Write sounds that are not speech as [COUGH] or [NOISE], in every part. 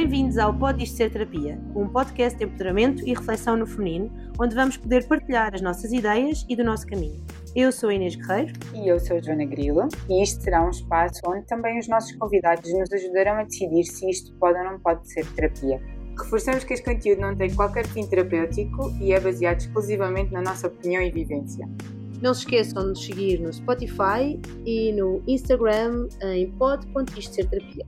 Bem-vindos ao Pode Isto Ser Terapia, um podcast de empoderamento e reflexão no feminino, onde vamos poder partilhar as nossas ideias e do nosso caminho. Eu sou a Inês Guerreiro. E eu sou a Joana Grilo. E isto será um espaço onde também os nossos convidados nos ajudarão a decidir se isto pode ou não pode ser terapia. Reforçamos que este conteúdo não tem qualquer fim terapêutico e é baseado exclusivamente na nossa opinião e vivência. Não se esqueçam de nos seguir no Spotify e no Instagram em pod.istoserterapia.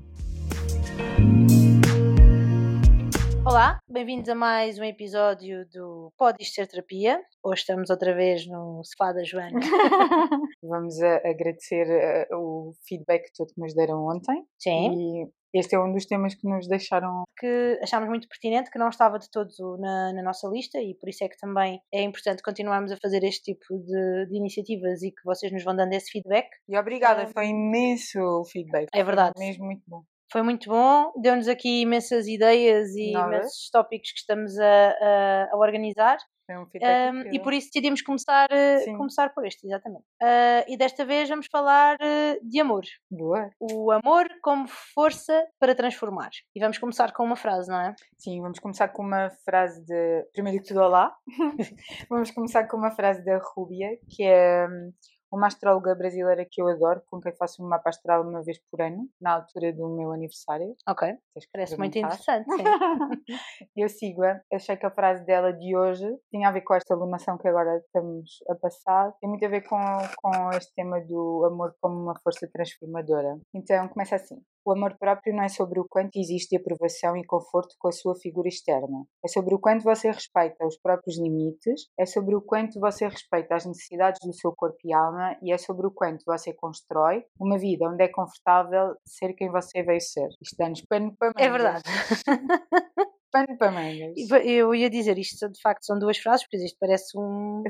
Olá, bem-vindos a mais um episódio do Pode Ser Terapia. Hoje estamos outra vez no sofá da Joana. [LAUGHS] Vamos agradecer uh, o feedback todo que nos deram ontem. Sim. E este é um dos temas que nos deixaram. Que achámos muito pertinente, que não estava de todo na, na nossa lista e por isso é que também é importante continuarmos a fazer este tipo de, de iniciativas e que vocês nos vão dando esse feedback. E obrigada, foi imenso o feedback. É verdade. Foi mesmo muito bom. Foi muito bom, deu-nos aqui imensas ideias e Novas. imensos tópicos que estamos a, a, a organizar. Um Um, e por isso decidimos começar, Sim. começar por este, exatamente. Uh, e desta vez vamos falar uh, de amor. Boa. O amor como força para transformar. E vamos começar com uma frase, não é? Sim, vamos começar com uma frase de. Primeiro de tudo, olá. [LAUGHS] vamos começar com uma frase da Rúbia, que é hum, uma astróloga brasileira que eu adoro, com quem faço um mapa astral uma vez por ano, na altura do meu aniversário. Ok. Parece muito interessante. [LAUGHS] Eu sigo-a, achei que a frase dela de hoje tinha a ver com esta alunação que agora estamos a passar, tem muito a ver com, com este tema do amor como uma força transformadora. Então começa assim. O amor próprio não é sobre o quanto existe aprovação e conforto com a sua figura externa. É sobre o quanto você respeita os próprios limites, é sobre o quanto você respeita as necessidades do seu corpo e alma e é sobre o quanto você constrói uma vida onde é confortável ser quem você veio ser. Isto dá-nos pano para É mangas. verdade. [LAUGHS] Pano para mangas. Eu ia dizer isto, de facto, são duas frases, porque isto parece um.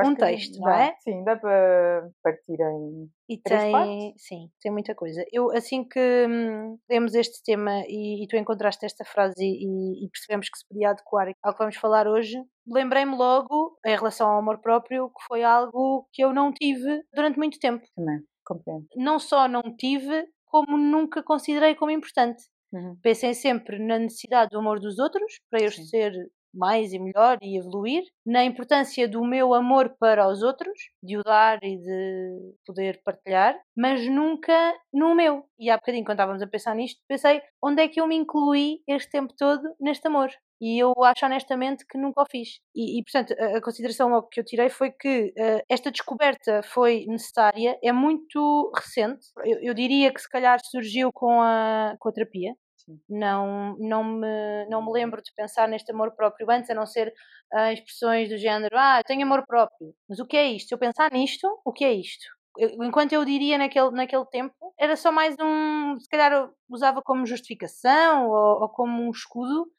Acho um texto, não dá, é? Sim, dá para partir em. E Três tem, partes? sim, tem muita coisa. Eu, assim que hum, demos este tema e, e tu encontraste esta frase e, e percebemos que se podia adequar ao que vamos falar hoje, lembrei-me logo, em relação ao amor próprio, que foi algo que eu não tive durante muito tempo. Também, compreendo. Não só não tive, como nunca considerei como importante. Uhum. Pensei sempre na necessidade do amor dos outros para eu Sim. ser mais e melhor e evoluir, na importância do meu amor para os outros, de o dar e de poder partilhar, mas nunca no meu. E há bocadinho, quando estávamos a pensar nisto, pensei onde é que eu me incluí este tempo todo neste amor. E eu acho honestamente que nunca o fiz. E, e, portanto, a, a consideração logo que eu tirei foi que eh, esta descoberta foi necessária, é muito recente. Eu, eu diria que se calhar surgiu com a, com a terapia. Não, não, me, não me lembro de pensar neste amor próprio antes, a não ser ah, expressões do género, ah, eu tenho amor próprio. Mas o que é isto? Se eu pensar nisto, o que é isto? Eu- enquanto eu diria naquele, naquele tempo, era só mais um. Se calhar eu usava como justificação ou, ou como um escudo,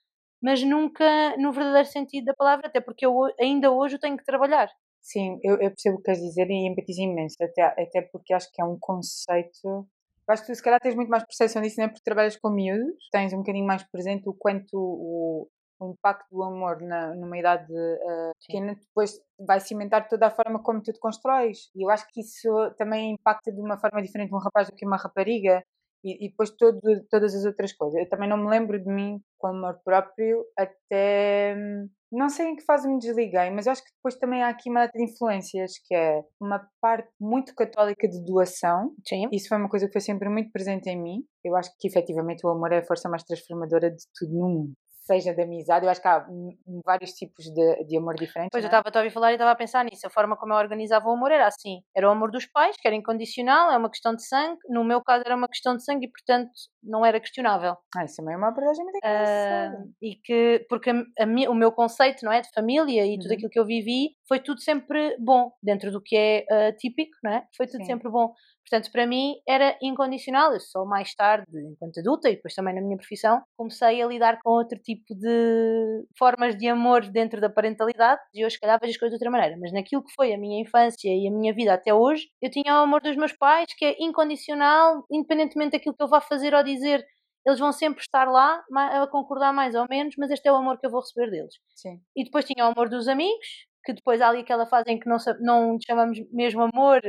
mas nunca no verdadeiro sentido da palavra, até porque eu ainda hoje tenho que trabalhar. Sim, eu, eu percebo o que queres dizer e empatizo imenso, até, até porque acho que é um conceito. Eu acho que tu, se calhar, tens muito mais percepção disso, não é? Porque trabalhas com miúdos, tens um bocadinho mais presente o quanto o, o impacto do amor na, numa idade eh, pequena depois vai cimentar toda a forma como tu te constróis. E eu acho que isso também impacta de uma forma diferente um rapaz do que uma rapariga. E, e depois todo, todas as outras coisas. Eu também não me lembro de mim com amor próprio até. hum, Não sei em que fase me desliguei, mas acho que depois também há aqui uma data de influências, que é uma parte muito católica de doação. Sim. Isso foi uma coisa que foi sempre muito presente em mim. Eu acho que efetivamente o amor é a força mais transformadora de tudo no mundo. Seja de amizade, eu acho que há vários tipos de, de amor diferentes. Pois eu não é? estava a ouvir falar e estava a pensar nisso. A forma como eu organizava o amor era assim: era o amor dos pais, que era incondicional, é uma questão de sangue. No meu caso, era uma questão de sangue e, portanto, não era questionável. Ah, isso também é uma abordagem muito engraçada. e que, porque a, a o meu conceito não é, de família e tudo Uhum. aquilo que eu vivi foi tudo sempre bom, dentro do que é ah, típico, não é? Foi tudo Sim. sempre bom. Portanto, para mim era incondicional. Eu só mais tarde, enquanto adulta e depois também na minha profissão, comecei a lidar com outro tipo de formas de amor dentro da parentalidade e hoje, se calhar, vejo as coisas de outra maneira. Mas naquilo que foi a minha infância e a minha vida até hoje, eu tinha o amor dos meus pais, que é incondicional, independentemente daquilo que eu vá fazer ou dizer. Eles vão sempre estar lá a concordar mais ou menos, mas este é o amor que eu vou receber deles. Sim. E depois tinha o amor dos amigos, que depois há ali aquela fase em que não, não chamamos mesmo amor,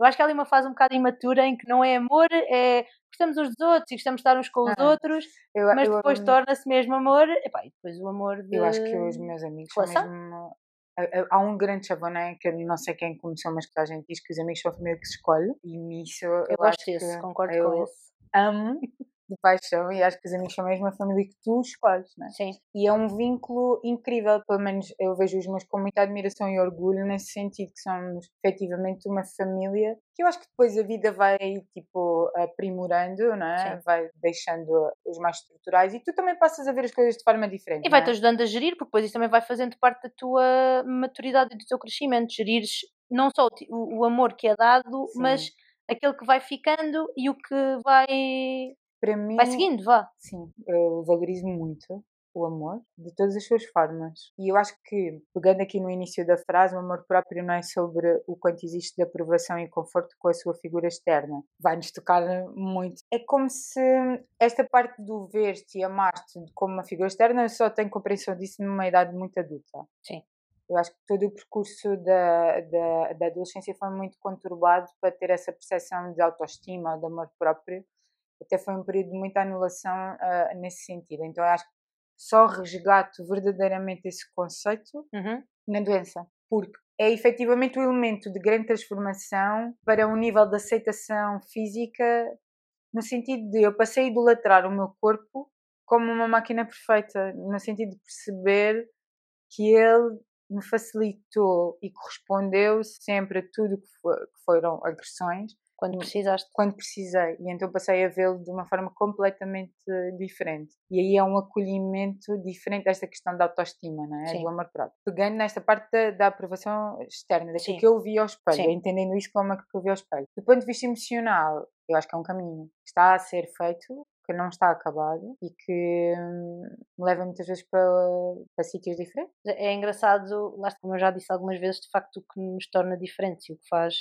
Eu acho que há ali uma fase um bocado imatura em que não é amor, é gostamos uns dos outros e gostamos de estar uns com os ah, outros, eu, mas eu, depois torna-se mesmo amor, epá, e depois o amor de Eu acho que os meus amigos relação? são mesmo... Há um grande chavoném que eu não sei quem começou, mas que a gente diz que os amigos são a família que se escolhe, e nisso eu, eu gosto desse, concordo com isso. Amo [LAUGHS] de paixão e acho que os amigos são mesmo a família que tu escolhes, não é? Sim. E é um vínculo incrível, pelo menos eu vejo os meus com muita admiração e orgulho nesse sentido que somos efetivamente uma família que eu acho que depois a vida vai tipo aprimorando, não é? Sim. Vai deixando os mais estruturais e tu também passas a ver as coisas de forma diferente. E vai-te é? ajudando a gerir, porque depois isso também vai fazendo parte da tua maturidade e do teu crescimento, gerires não só o, o amor que é dado, Sim. mas aquele que vai ficando e o que vai para mim, vai seguindo, vá. Sim, eu valorizo muito o amor de todas as suas formas. E eu acho que, pegando aqui no início da frase, o amor próprio não é sobre o quanto existe de aprovação e conforto com a sua figura externa. Vai-nos tocar muito. É como se esta parte do ver-te e amar-te como uma figura externa, eu só tenho compreensão disso numa idade muito adulta. Sim. Eu acho que todo o percurso da, da, da adolescência foi muito conturbado para ter essa percepção de autoestima, de amor próprio até foi um período de muita anulação uh, nesse sentido. Então eu acho que só resgato verdadeiramente esse conceito uhum. na doença, porque é efetivamente o um elemento de grande transformação para um nível de aceitação física, no sentido de eu passei a idolatrar o meu corpo como uma máquina perfeita, no sentido de perceber que ele me facilitou e correspondeu sempre a tudo que, que foram agressões quando precisaste? Quando precisei. E então passei a vê-lo de uma forma completamente diferente. E aí é um acolhimento diferente desta questão da autoestima, não é? Sim. Do amor próprio. Pegando nesta parte da, da aprovação externa, daquilo que eu vi ao espelho, Sim. entendendo isso como é que eu vi ao espelho. Do ponto de vista emocional, eu acho que é um caminho que está a ser feito, que não está acabado e que hum, me leva muitas vezes para, para sítios diferentes. É engraçado, lá como eu já disse algumas vezes, de facto o que nos torna diferentes e o que faz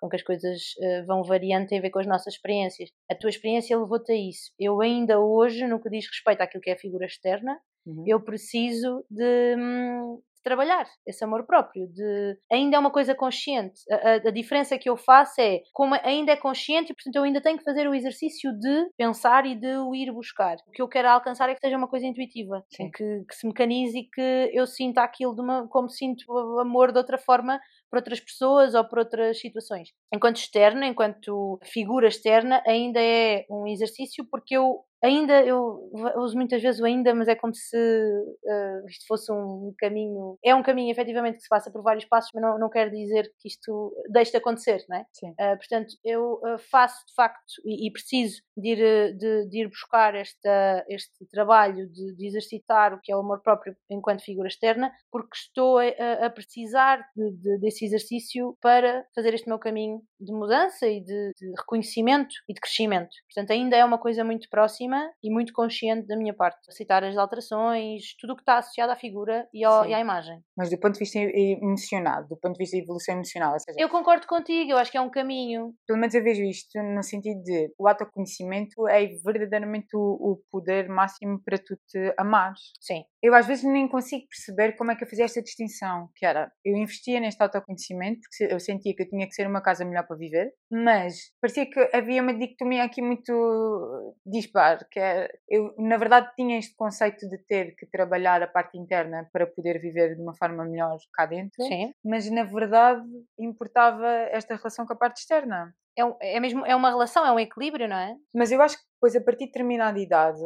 com que as coisas uh, vão variando tem a ver com as nossas experiências. A tua experiência levou-te a isso. Eu ainda hoje, no que diz respeito àquilo que é a figura externa, uhum. eu preciso de, hum, trabalhar esse amor próprio, de ainda é uma coisa consciente. A, a, a, diferença que eu faço é como ainda é consciente e portanto eu ainda tenho que fazer o exercício de pensar e de o ir buscar. O que eu quero alcançar é que seja uma coisa intuitiva, que, que, se mecanize e que eu sinta aquilo uma, como sinto o amor de outra forma por outras pessoas ou por outras situações. Enquanto externa, enquanto figura externa, ainda é um exercício porque eu ainda, eu uso muitas vezes o ainda, mas é como se uh, isto fosse um caminho. É um caminho, efetivamente, que se passa por vários passos, mas não, não quer dizer que isto deixe de acontecer, não é? Uh, portanto, eu uh, faço de facto e, e preciso de ir, de, de, ir buscar esta, este trabalho de, de, exercitar o que é o amor próprio enquanto figura externa, porque estou a, a precisar de, desse exercício para fazer este meu caminho de mudança e de, de, reconhecimento e de crescimento. Portanto, ainda é uma coisa muito próxima e muito consciente da minha parte. Aceitar as alterações, tudo o que está associado à figura e, ao, e, à imagem. Mas do ponto de vista emocional, do ponto de vista de evolução emocional, seja, Eu concordo contigo, eu acho que é um caminho. Pelo menos eu vejo isto no sentido de o autoconhecimento é verdadeiramente o, o poder máximo para tu te amares. Sim. Eu às vezes nem consigo perceber como é que eu fazia esta distinção, que era, eu investia neste autoconhecimento porque eu sentia que eu tinha que ser uma casa melhor para viver, mas parecia que havia uma dicotomia aqui muito dispar, que é, eu na verdade tinha este conceito de ter que trabalhar a parte interna para poder viver de uma forma melhor cá dentro, Sim. mas na verdade importava esta relação com a parte externa. É, é mesmo é uma relação, é um equilíbrio, não é? Mas eu acho que depois a partir de determinada idade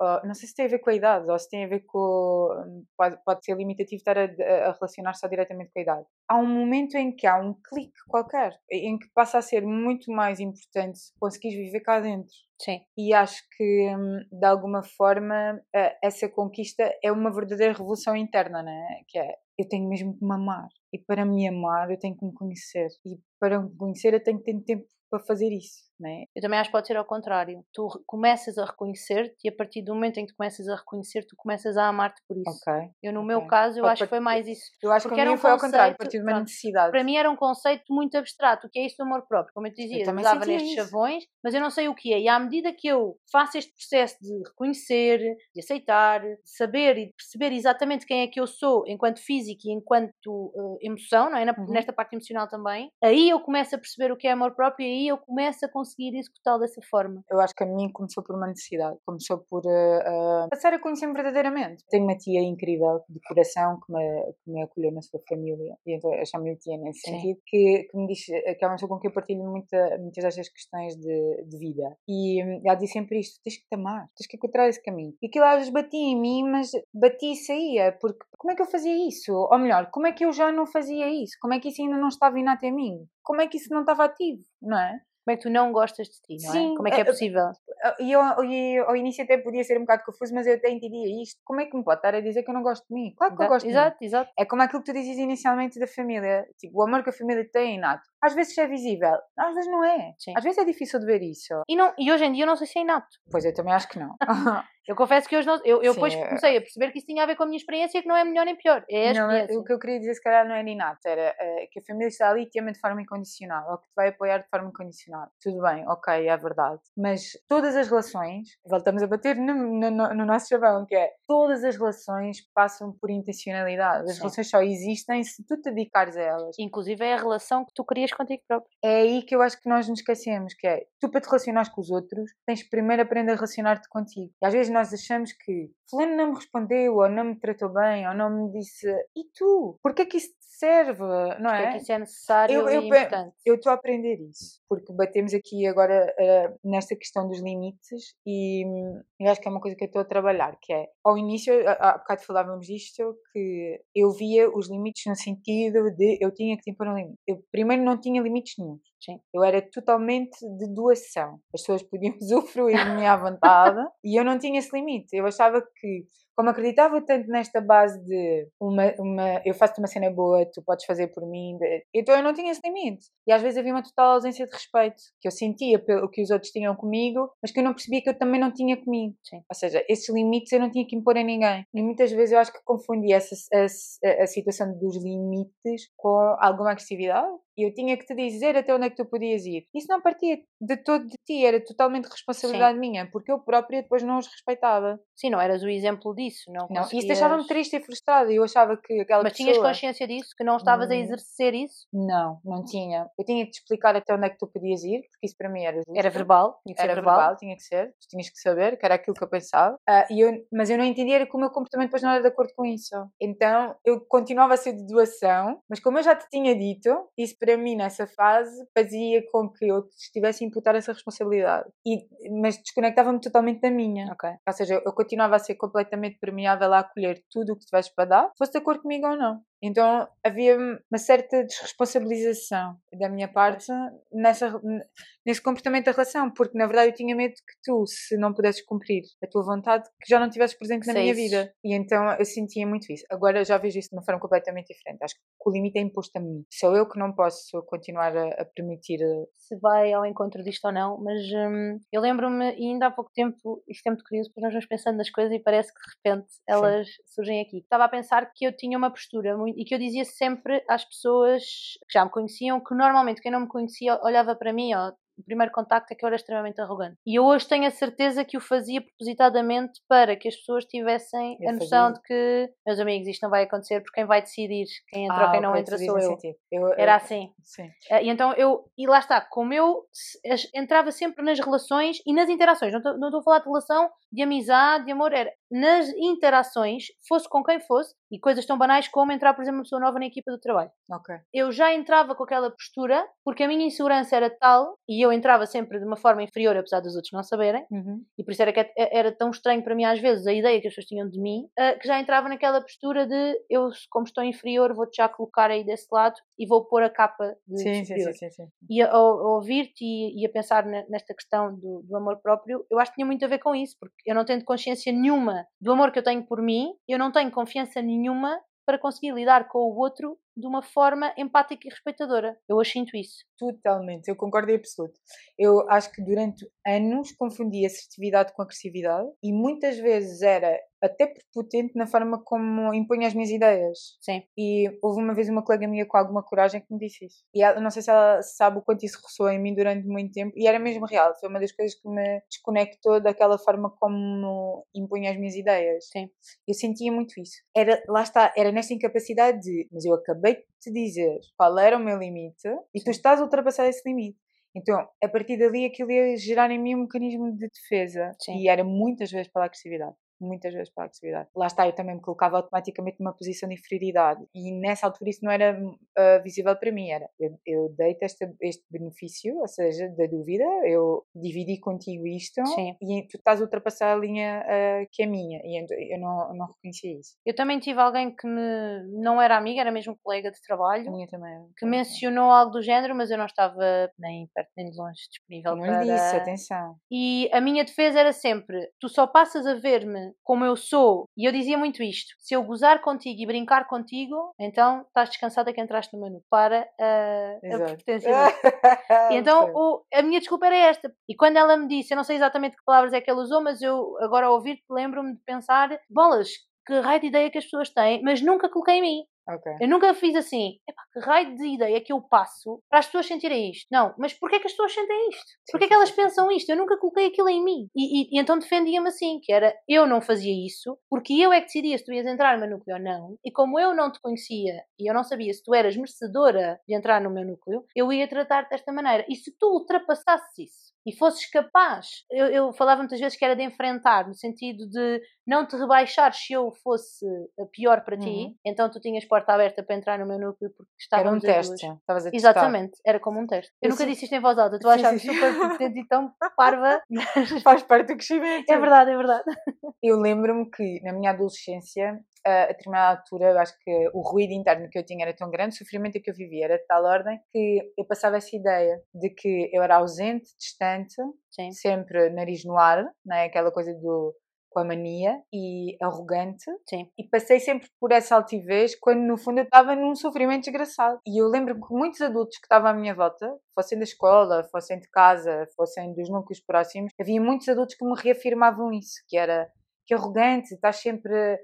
Uh, não sei se tem a ver com a idade ou se tem a ver com. Pode, pode ser limitativo estar a, a relacionar só diretamente com a idade. Há um momento em que há um clique qualquer, em que passa a ser muito mais importante conseguir viver cá dentro. Sim. E acho que, hum, de alguma forma, essa conquista é uma verdadeira revolução interna, né? Que é eu tenho mesmo que me amar. E para me amar, eu tenho que me conhecer. E para me conhecer, eu tenho que ter tempo para fazer isso. Né? Eu também acho que pode ser ao contrário. Tu começas a reconhecer-te e a partir do momento em que tu começas a reconhecer, tu começas a amar-te por isso. Ok. Eu, no ok. meu caso, eu Pode acho que foi mais isso. Eu acho que Porque a era um foi ao contrário, a conceito- partir de uma necessidade. Para mim era um conceito muito abstrato, o que é isso do amor próprio. Como eu te dizia, eu usava nestes isso. chavões, mas eu não sei o que é. E à medida que eu faço este processo de reconhecer, de aceitar, de saber e de perceber exatamente quem é que eu sou enquanto físico e enquanto eh, emoção, não é? Na- Uhum. nesta parte emocional também, aí eu começo a perceber o que é amor próprio e aí eu começo a conseguir executá-lo dessa forma. Eu acho que a mim começou por uma necessidade, começou por eh, eh, passar a conhecer-me verdadeiramente. Tenho uma tia incrível de coração que me, que me acolheu na sua família, e então eu chamo-lhe tia nesse Sim. sentido, que, que me diz eh, que é uma pessoa com quem eu partilho muita, muitas destas questões de, de vida. E hum, ela diz sempre isto: tens que te amar, tens que encontrar esse caminho. E aquilo às vezes batia em mim, mas batia e saía, porque como é que eu fazia isso? Ou melhor, como é que eu já não fazia isso? Como é que isso ainda não estava inato em mim? Como é que isso não estava ativo, não é? Como é que tu não gostas de ti, não é? Sim, Como é que é possível? E, eu, ao início até podia ser um bocado confuso, mas eu até entendia isto. Como é que me pode estar a dizer que eu não gosto de mim? Claro que eu Exato, gosto de mim. exato, exato. É como aquilo que tu dizes inicialmente da família. Tipo, o amor que a família tem inato. Às vezes é visível, às vezes não é. Sim. Às vezes é difícil de ver isso. E, não, e hoje em dia eu não sei se é inato. Pois eu também acho que não. [LAUGHS] Eu confesso que hoje não. Eu, eu Sim, depois é- comecei a perceber que isso tinha a ver com a minha experiência, que não é melhor nem pior. É a Não, é- o que eu queria dizer, se calhar, não era inato, era eh, que a família está ali e te ama de forma incondicional, ou que te vai apoiar de forma incondicional. Tudo bem, ok, é verdade. Mas todas as relações, voltamos a bater no, no- no- no nosso chavão, que é todas as relações passam por intencionalidade. As Sim. relações só existem se tu te dedicares a elas. Inclusive é a relação que tu crias contigo próprio. É aí que eu acho que nós nos esquecemos, que é tu para te relacionares com os outros, tens primeiro aprender a relacionar-te contigo. E às vezes nós achamos que fulano não me respondeu, ou não me tratou bem, ou não me disse e tu? Porquê que isso serve? Não Porque é é? que isso é necessário Eu- eu e importante. Eu estou a aprender isso, porque batemos aqui agora eh, nesta questão dos limites e hum, eu acho que é uma coisa que eu estou a trabalhar, que é, ao início, há bocado falávamos disto, que eu via os limites no sentido de eu tinha que te impor um limite. Eu primeiro não tinha limites nenhum. Sim. Eu era totalmente de doação. As pessoas podiam [LAUGHS] usufruir mim à vontade e eu não tinha esse limite. Eu achava que, como acreditava tanto nesta base de uma, uma, eu faço-te uma cena boa, tu podes fazer por mim, então eu não tinha esse limite. E às vezes havia uma total ausência de respeito, que eu sentia pelo que os outros tinham comigo, mas que eu não percebia que eu também não tinha comigo. Sim. Ou seja, esses limites eu não tinha que impor a ninguém. E muitas vezes eu acho que confundi essa, a, a situação dos limites com alguma agressividade. E eu tinha que te dizer até onde é que tu podias ir. Isso não partia de todo de ti, era totalmente responsabilidade minha, porque eu própria depois não os respeitava. Sim, não eras o exemplo disso. Não, Não, isso conseguias- deixava-me triste e frustrada. Eu achava que aquela Mas tinhas pessoa... consciência disso? Que não estavas a Hum. exercer isso? Não, não tinha. Eu tinha que te explicar até onde é que tu podias ir, porque isso para mim era justo. Era verbal? Tinha que ser Era verbal. verbal, tinha que ser. Tu tinhas que saber que era aquilo que eu pensava. Ah, e eu, mas eu não entendia que o meu comportamento depois não era de acordo com isso. Então eu continuava a ser de doação, mas como eu já te tinha dito, isso para mim nessa fase fazia com que eu estivesse a imputar essa responsabilidade. E, mas desconectava-me totalmente da minha. Ok. Ou seja, eu continuava a ser completamente permeável a acolher tudo o que tivesse para dar, fosse de acordo comigo ou não. Então havia uma certa desresponsabilização da minha parte nessa, nesse comportamento da relação, porque na verdade eu tinha medo que tu, se não pudesses cumprir a tua vontade, que já não estivesses presente na minha Saísses. vida. E então eu sentia muito isso. Agora já vejo isso de uma forma completamente diferente. Acho que o limite é imposto a mim. Sou eu que não posso continuar a, a permitir. eh, Se vai ao encontro disto ou não, mas hum, eu lembro-me, e ainda há pouco tempo, isto é muito curioso, porque nós vamos pensando nas coisas e parece que de repente elas surgem aqui. Estava a pensar que eu tinha uma postura muito, e que eu dizia sempre às pessoas que já me conheciam que normalmente quem não me conhecia olhava para mim, ó, o primeiro contacto é que eu era extremamente arrogante. E eu hoje tenho a certeza que o fazia propositadamente para que as pessoas tivessem Eu a noção de que, meus amigos, isto não vai acontecer porque quem vai decidir quem entra ou Ah, quem não entra sou eu. eu- Era assim. Sim. Eh, E então eu, e lá está, como eu entrava sempre nas relações e nas interações, não estou não estou a falar de relação de amizade, de amor, era nas interações, fosse com quem fosse, e coisas tão banais como entrar, por exemplo, uma pessoa nova na equipa do trabalho. Ok. Eu já entrava com aquela postura porque a minha insegurança era tal e eu entrava sempre de uma forma inferior, apesar dos outros não saberem, Uhum. e por isso era, que é- era tão estranho para mim às vezes a ideia que as pessoas tinham de mim, eh, que já entrava naquela postura de eu, como estou inferior, vou-te já colocar aí desse lado e vou pôr a capa de Sim, sim, superior sim, sim, sim. e a, a- a ouvir-te e, e a pensar ne- nesta questão do, do amor próprio, eu acho que tinha muito a ver com isso, porque eu não tendo consciência nenhuma do amor que eu tenho por mim, eu não tenho confiança nenhuma para conseguir lidar com o outro de uma forma empática e respeitadora. Eu hoje sinto isso. Totalmente, eu concordo em absoluto. Eu acho que durante anos confundi assertividade com agressividade e muitas vezes era até prepotente na forma como impunha as minhas ideias. Sim. E houve uma vez uma colega minha com alguma coragem que me disse isso. E ela, não sei se ela sabe o quanto isso ressoou em mim durante muito tempo. E era mesmo real. Foi uma das coisas que me desconectou daquela forma como impunha as minhas ideias. Sim. Eu sentia muito isso. Era, lá está, era nesta incapacidade de, mas eu acabei de te dizer qual era o meu limite e tu estás a ultrapassar esse limite. Então, a partir dali, aquilo ia gerar em mim um mecanismo de defesa. Sim. E era muitas vezes pela agressividade muitas vezes para a agressividade. Lá está, eu também me colocava automaticamente numa posição de inferioridade e nessa altura isso não era uh, visível para mim, era eu, eu deito este, este benefício, ou seja, da dúvida, eu dividi contigo isto Sim. e tu estás a ultrapassar a linha uh, que é minha e eu, não, não reconhecia isso. Eu também tive alguém que me, não era amiga, era mesmo colega de trabalho, minha também. que mencionou algo do género, mas eu não estava nem perto nem de longe disponível Não para... lhe disse, atenção. E a minha defesa era sempre: tu só passas a ver-me como eu sou. E eu dizia muito isto: se eu gozar contigo e brincar contigo, então estás descansada que entraste no menu para a, a pertença. [LAUGHS] E então o- a minha desculpa era esta. E quando ela me disse, eu não sei exatamente que palavras é que ela usou, mas eu agora ao ouvir-te lembro-me de pensar: bolas, que raio de ideia que as pessoas têm, mas nunca coloquei em mim. Ok. Eu nunca fiz assim, que raio de ideia que eu passo para as pessoas sentirem isto. Não, mas porquê é que as pessoas sentem isto? Porquê é que elas pensam isto? Eu nunca coloquei aquilo em mim. E, e- e então defendia-me assim, que era, eu não fazia isso, porque eu é que decidia se tu ias entrar no meu núcleo ou não, e como eu não te conhecia, e eu não sabia se tu eras merecedora de entrar no meu núcleo, eu ia tratar-te desta maneira. E se tu ultrapassasses isso, e fosses capaz, eu, eu falava muitas vezes que era de enfrentar, no sentido de não te rebaixar se eu fosse pior para ti, Uhum. então tu tinhas porta aberta para entrar no meu núcleo porque Era um teste. Estavas a testar. Exatamente, era como um teste. Eu, Eu nunca disse isto em voz alta, estou a Sim, achar sim, sim. super potente e tão parva. [LAUGHS] Faz parte do crescimento. é verdade, é verdade. Eu lembro-me que na minha adolescência, a determinada altura, eu acho que o ruído interno que eu tinha era tão grande, o sofrimento que eu vivia era de tal ordem que eu passava essa ideia de que eu era ausente, distante, Sim, sempre nariz no ar, não é? aquela coisa do com a mania e arrogante. Sim, e passei sempre por essa altivez quando no fundo eu estava num sofrimento desgraçado. E eu lembro que muitos adultos que estavam à minha volta fossem da escola, fossem de casa, fossem dos núcleos próximos havia muitos adultos que me reafirmavam isso que era que arrogante, estás sempre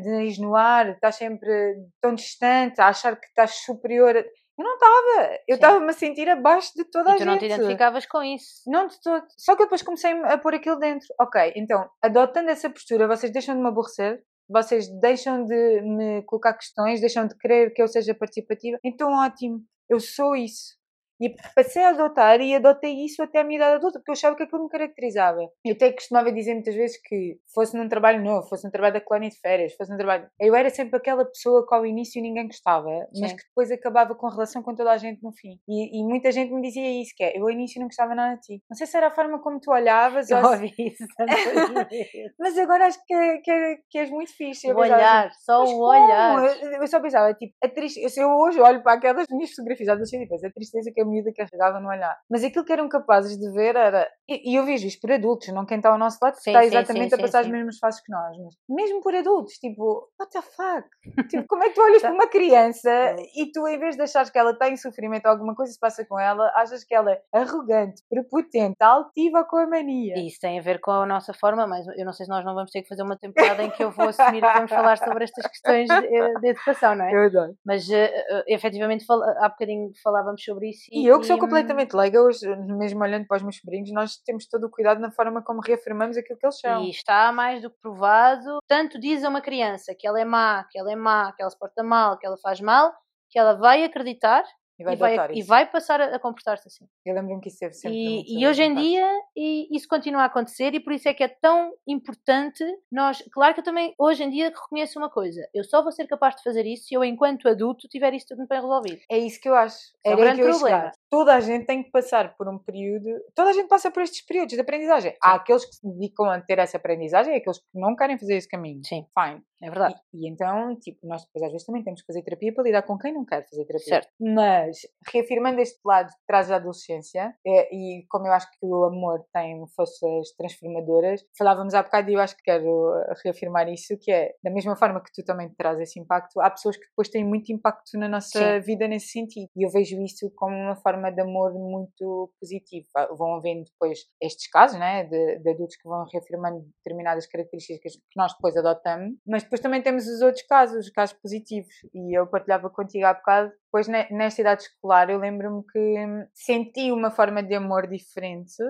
de nariz no ar, estás sempre tão distante a achar que estás superior a... eu não estava, eu estava-me a sentir abaixo de toda a E tu gente não te identificavas com isso. não de todo. Só que eu depois comecei a pôr aquilo dentro. Ok, então, adotando essa postura, vocês deixam de me aborrecer, vocês deixam de me colocar questões, deixam de querer que eu seja participativa. Então, ótimo, eu sou isso. E passei a adotar e adotei isso até a minha idade adulta, porque eu achava que aquilo me caracterizava. Eu até costumava dizer muitas vezes que fosse num trabalho novo, fosse num trabalho da colónia de férias, fosse num trabalho. Eu era sempre aquela pessoa que ao início ninguém gostava, mas Sim. que depois acabava com relação com toda a gente no fim. E, e muita gente me dizia isso: que é, eu ao início não gostava nada de ti. Não sei se era a forma como tu olhavas, Eu ou ouvi isso [LAUGHS] mas agora acho que, que, que és muito fixe. O Eu pensava assim, olhar, só o olhar. Eu, eu só pensava, tipo, a tristeza. Se eu hoje olho para aquelas minhas fotografias, adolescentes, e penso, a tristeza que a miúda carregava no olhar. Mas aquilo que eram capazes de ver era. E, e eu vejo isto por adultos, não quem está ao nosso lado, Sim, está sim, exatamente sim, a passar sim, as sim. mesmas fases que nós. Mas mesmo por adultos, tipo, what the fuck? [LAUGHS] tipo, como é que tu olhas para uma criança e tu, em vez de achares que ela está em sofrimento ou alguma coisa se passa com ela, achas que ela é arrogante, prepotente, altiva com a mania? Isso tem a ver com a nossa forma, mas eu não sei se nós não vamos ter que fazer uma temporada em que eu vou assumir que vamos falar sobre estas questões de, eh, de educação, não é? Eu adoro. Mas eh, efetivamente há bocadinho falávamos sobre isso. E eu que sou hum, completamente leiga, hoje, mesmo olhando para os meus sobrinhos, nós temos todo o cuidado na forma como reafirmamos aquilo que eles são. E está mais do que provado. Tanto diz a uma criança que ela é má, que ela é má, que ela se porta mal, que ela faz mal, que ela vai acreditar E vai e, vai, e vai passar a, a comportar-se assim. Eu lembro-me que isso teve sempre E, e hoje em dia e isso continua a acontecer e por isso é que é tão importante nós. Claro que eu também hoje em dia reconheço uma coisa: eu só vou ser capaz de fazer isso se eu, enquanto adulto, tiver isso tudo bem resolvido. É isso que eu acho. é um grande problema. Toda a gente tem que passar por um período. Toda a gente passa por estes períodos de aprendizagem. Há aqueles que se dedicam a ter essa aprendizagem e aqueles que não querem fazer esse caminho. Sim, Fine. é verdade. E, e então, tipo, nós depois às vezes também temos que fazer terapia para lidar com quem não quer fazer terapia. Certo. Mas, reafirmando este lado que traz a adolescência, é, e como eu acho que o amor tem forças transformadoras. Falávamos há bocado e eu acho que quero reafirmar isso, que é, da mesma forma que tu também traz esse impacto, há pessoas que depois têm muito impacto na nossa Sim. vida nesse sentido. E eu vejo isso como uma forma de amor muito positiva. Vão havendo depois estes casos, né, de, de adultos que vão reafirmando determinadas características que nós depois adotamos, mas depois também temos os outros casos, os casos positivos. E eu partilhava contigo há bocado, depois nesta idade escolar, eu lembro-me que senti uma forma de amor diferente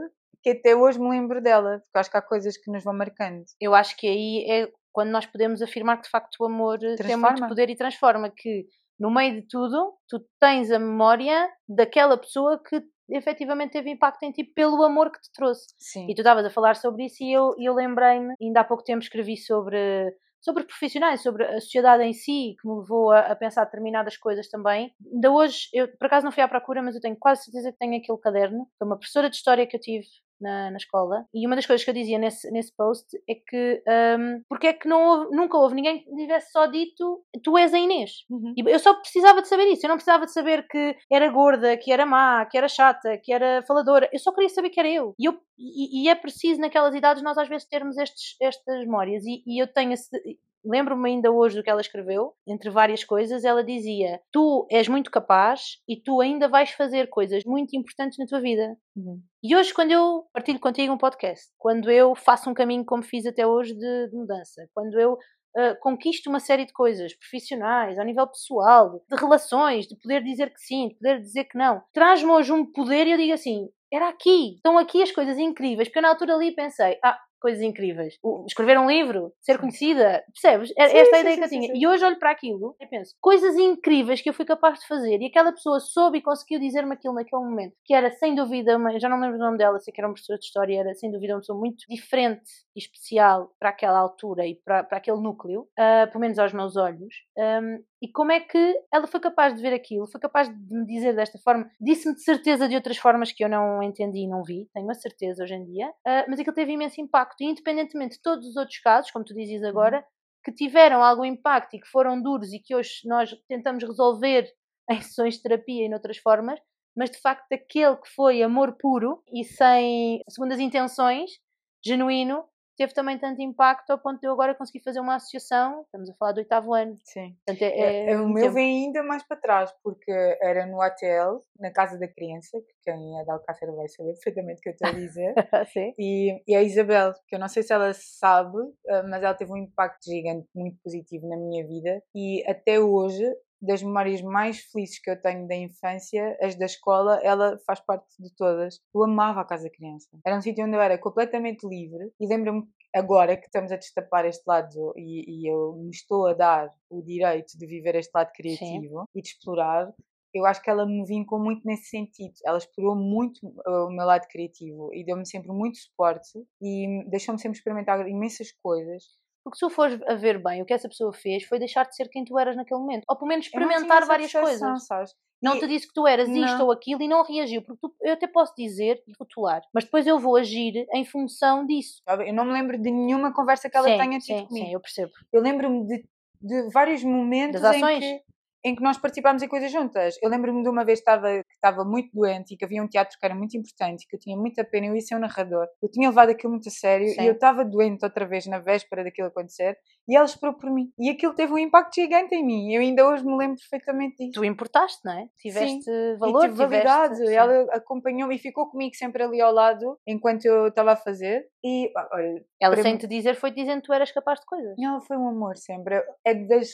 que até hoje me lembro dela, porque acho que há coisas que nos vão marcando. Eu acho que aí é quando nós podemos afirmar que de facto o amor transforma. tem muito poder e transforma, que no meio de tudo, tu tens a memória daquela pessoa que efetivamente teve impacto em ti pelo amor que te trouxe. Sim. E tu estavas a falar sobre isso e eu, eu lembrei-me, ainda há pouco tempo escrevi sobre sobre profissionais, sobre a sociedade em si, que me levou a, a, pensar determinadas coisas também. Ainda hoje, eu por acaso não fui à procura, mas eu tenho quase certeza que tenho aquele caderno. Foi uma professora de história que eu tive na, na escola. E uma das coisas que eu dizia nesse, nesse post é que um, porque é que não houve, nunca houve ninguém que tivesse só dito tu és a Inês. Uhum. E eu só precisava de saber isso. Eu não precisava de saber que era gorda, que era má, que era chata, que era faladora. Eu só queria saber que era eu. E, eu, e, e é preciso naquelas idades nós às vezes termos estes, estas memórias. E, e eu tenho esse, lembro-me ainda hoje do que ela escreveu, entre várias coisas, ela dizia: Tu és muito capaz e tu ainda vais fazer coisas muito importantes na tua vida. Uhum. E hoje, quando eu partilho contigo um podcast, quando eu faço um caminho como fiz até hoje de, de mudança, quando eu uh, conquisto uma série de coisas profissionais, a nível pessoal, de relações, de poder dizer que sim, de poder dizer que não, traz-me hoje um poder e eu digo assim: era aqui, estão aqui as coisas incríveis, porque eu na altura ali pensei, ah, coisas incríveis. O, escrever um livro, ser conhecida, percebes? Sim, Esta sim, é a ideia sim, que eu tinha. E hoje olho para aquilo e penso, coisas incríveis que eu fui capaz de fazer e aquela pessoa soube e conseguiu dizer-me aquilo naquele momento, que era sem dúvida, uma, já não me lembro do nome dela, sei que era uma professora de história, era sem dúvida uma pessoa muito diferente e especial para aquela altura e para, para aquele núcleo, uh, pelo menos aos meus olhos. Um, e como é que ela foi capaz de ver aquilo, foi capaz de me dizer desta forma, disse-me de certeza de outras formas que eu não entendi e não vi, tenho a certeza hoje em dia, uh, mas aquilo teve imenso impacto e independentemente de todos os outros casos, como tu dizes uhum. agora, que tiveram algum impacto e que foram duros e que hoje nós tentamos resolver [LAUGHS] em sessões de terapia e noutras formas, mas de facto aquele que foi amor puro e sem segundas intenções, genuíno, teve também tanto impacto ao ponto de eu agora conseguir fazer uma associação, estamos a falar do oitavo ano. Sim. Portanto, é, é, é o meu tempo. vem ainda mais para trás, porque era no ATL, na Casa da Criança, que quem é de Alcácer vai saber perfeitamente o que eu estou a dizer. [LAUGHS] Sim. E, e a Isabel, que eu não sei se ela sabe, eh, mas ela teve um impacto gigante, muito positivo na minha vida e até hoje das memórias mais felizes que eu tenho da infância, as da escola, ela faz parte de todas. Eu amava a Casa Criança. Era um sítio onde eu era completamente livre e lembro-me agora que estamos a destapar este lado e, e, eu me estou a dar o direito de viver este lado criativo Sim. e de explorar, eu acho que ela me vincou muito nesse sentido. Ela explorou muito o meu lado criativo e deu-me sempre muito suporte e deixou-me sempre experimentar imensas coisas porque se tu fores a ver bem o que essa pessoa fez foi deixar de ser quem tu eras naquele momento. Ou pelo menos experimentar várias coisas. Sabes? Não e... te disse que tu eras não. isto ou aquilo e não reagiu. Porque tu, eu até posso dizer e rotular. Mas depois eu vou agir em função disso. Eu não me lembro de nenhuma conversa que ela sim, tenha tido sim, comigo. Sim, eu percebo. Eu lembro-me de, de vários momentos das ações. em que em que nós participámos em coisas juntas. Eu lembro-me de uma vez que estava, que estava muito doente e que havia um teatro que era muito importante, que eu tinha muita pena, eu ia ser um narrador. Eu tinha levado aquilo muito a sério Sim. e eu estava doente outra vez na véspera daquilo acontecer e ela esperou por mim. E aquilo teve um impacto gigante em mim. Eu ainda hoje me lembro perfeitamente disso. Tu importaste, não é? Tiveste Sim. valor, e tive validade. Tiveste... Ela acompanhou-me e ficou comigo sempre ali ao lado enquanto eu estava a fazer. E olha, ela sem mim... te dizer foi dizendo que tu eras capaz de coisas. Não, foi um amor sempre. É das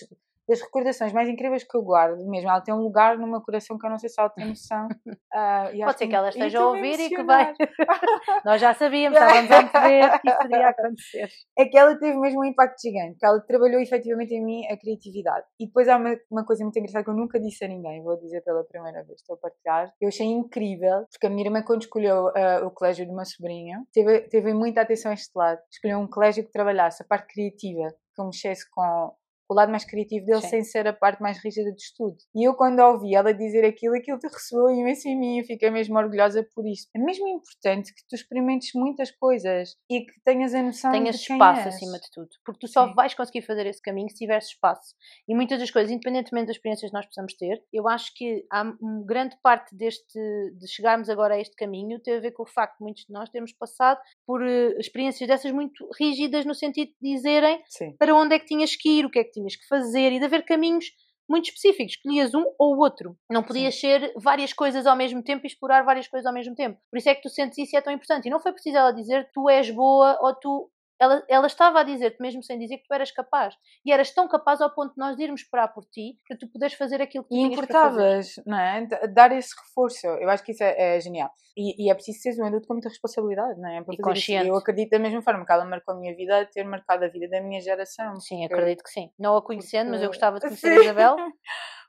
das recordações mais incríveis que eu guardo mesmo. Ela tem um lugar no meu coração que eu não sei se ela tem noção. Uh, [LAUGHS] Pode ser que ela esteja a ouvir e que vai. [LAUGHS] Nós já sabíamos, estávamos a ver que isso iria [LAUGHS] acontecer. É que ela teve mesmo um impacto gigante, que ela trabalhou efetivamente em mim a criatividade. E depois há uma, uma coisa muito engraçada que eu nunca disse a ninguém, vou dizer pela primeira vez, estou a partilhar. Eu achei incrível, porque a minha irmã, quando escolheu uh, o colégio de uma sobrinha, teve, teve muita atenção a este lado. Escolheu um colégio que trabalhasse a parte criativa, que eu mexesse com com o lado mais criativo dele Sim. sem ser a parte mais rígida do estudo. E eu quando ouvi ela dizer aquilo, aquilo te ressoou imenso em mim e fiquei mesmo orgulhosa por isso. É mesmo importante que tu experimentes muitas coisas e que tenhas a noção tenhas de espaço és. acima de tudo. Porque tu só Sim. vais conseguir fazer esse caminho se tiveres espaço. E muitas das coisas, independentemente das experiências que nós possamos ter, eu acho que há uma grande parte deste, de chegarmos agora a este caminho, tem a ver com o facto de muitos de nós termos passado por eh, experiências dessas muito rígidas no sentido de dizerem Sim. para onde é que tinhas que ir, o que é que tinhas que fazer e de haver caminhos muito específicos. Escolhias um ou outro. Não podias ser várias coisas ao mesmo tempo e explorar várias coisas ao mesmo tempo. Por isso é que tu sentes isso e é tão importante. E não foi preciso ela dizer tu és boa ou tu. Ela, ela estava a dizer-te, mesmo sem dizer que tu eras capaz. E eras tão capaz ao ponto de nós irmos esperar por ti para tu poderes fazer aquilo que tu E importavas, não é? Dar esse reforço. Eu acho que isso é, é genial. E, e é preciso seres um adulto com muita responsabilidade, não é? Para E fazer isso. consciente. Eu acredito da mesma forma que ela marcou a minha vida, a ter marcado a vida da minha geração. Sim, porque- acredito que sim. Não a conhecendo, mas eu porque- gostava de conhecer [LAUGHS] Sim. a Isabel.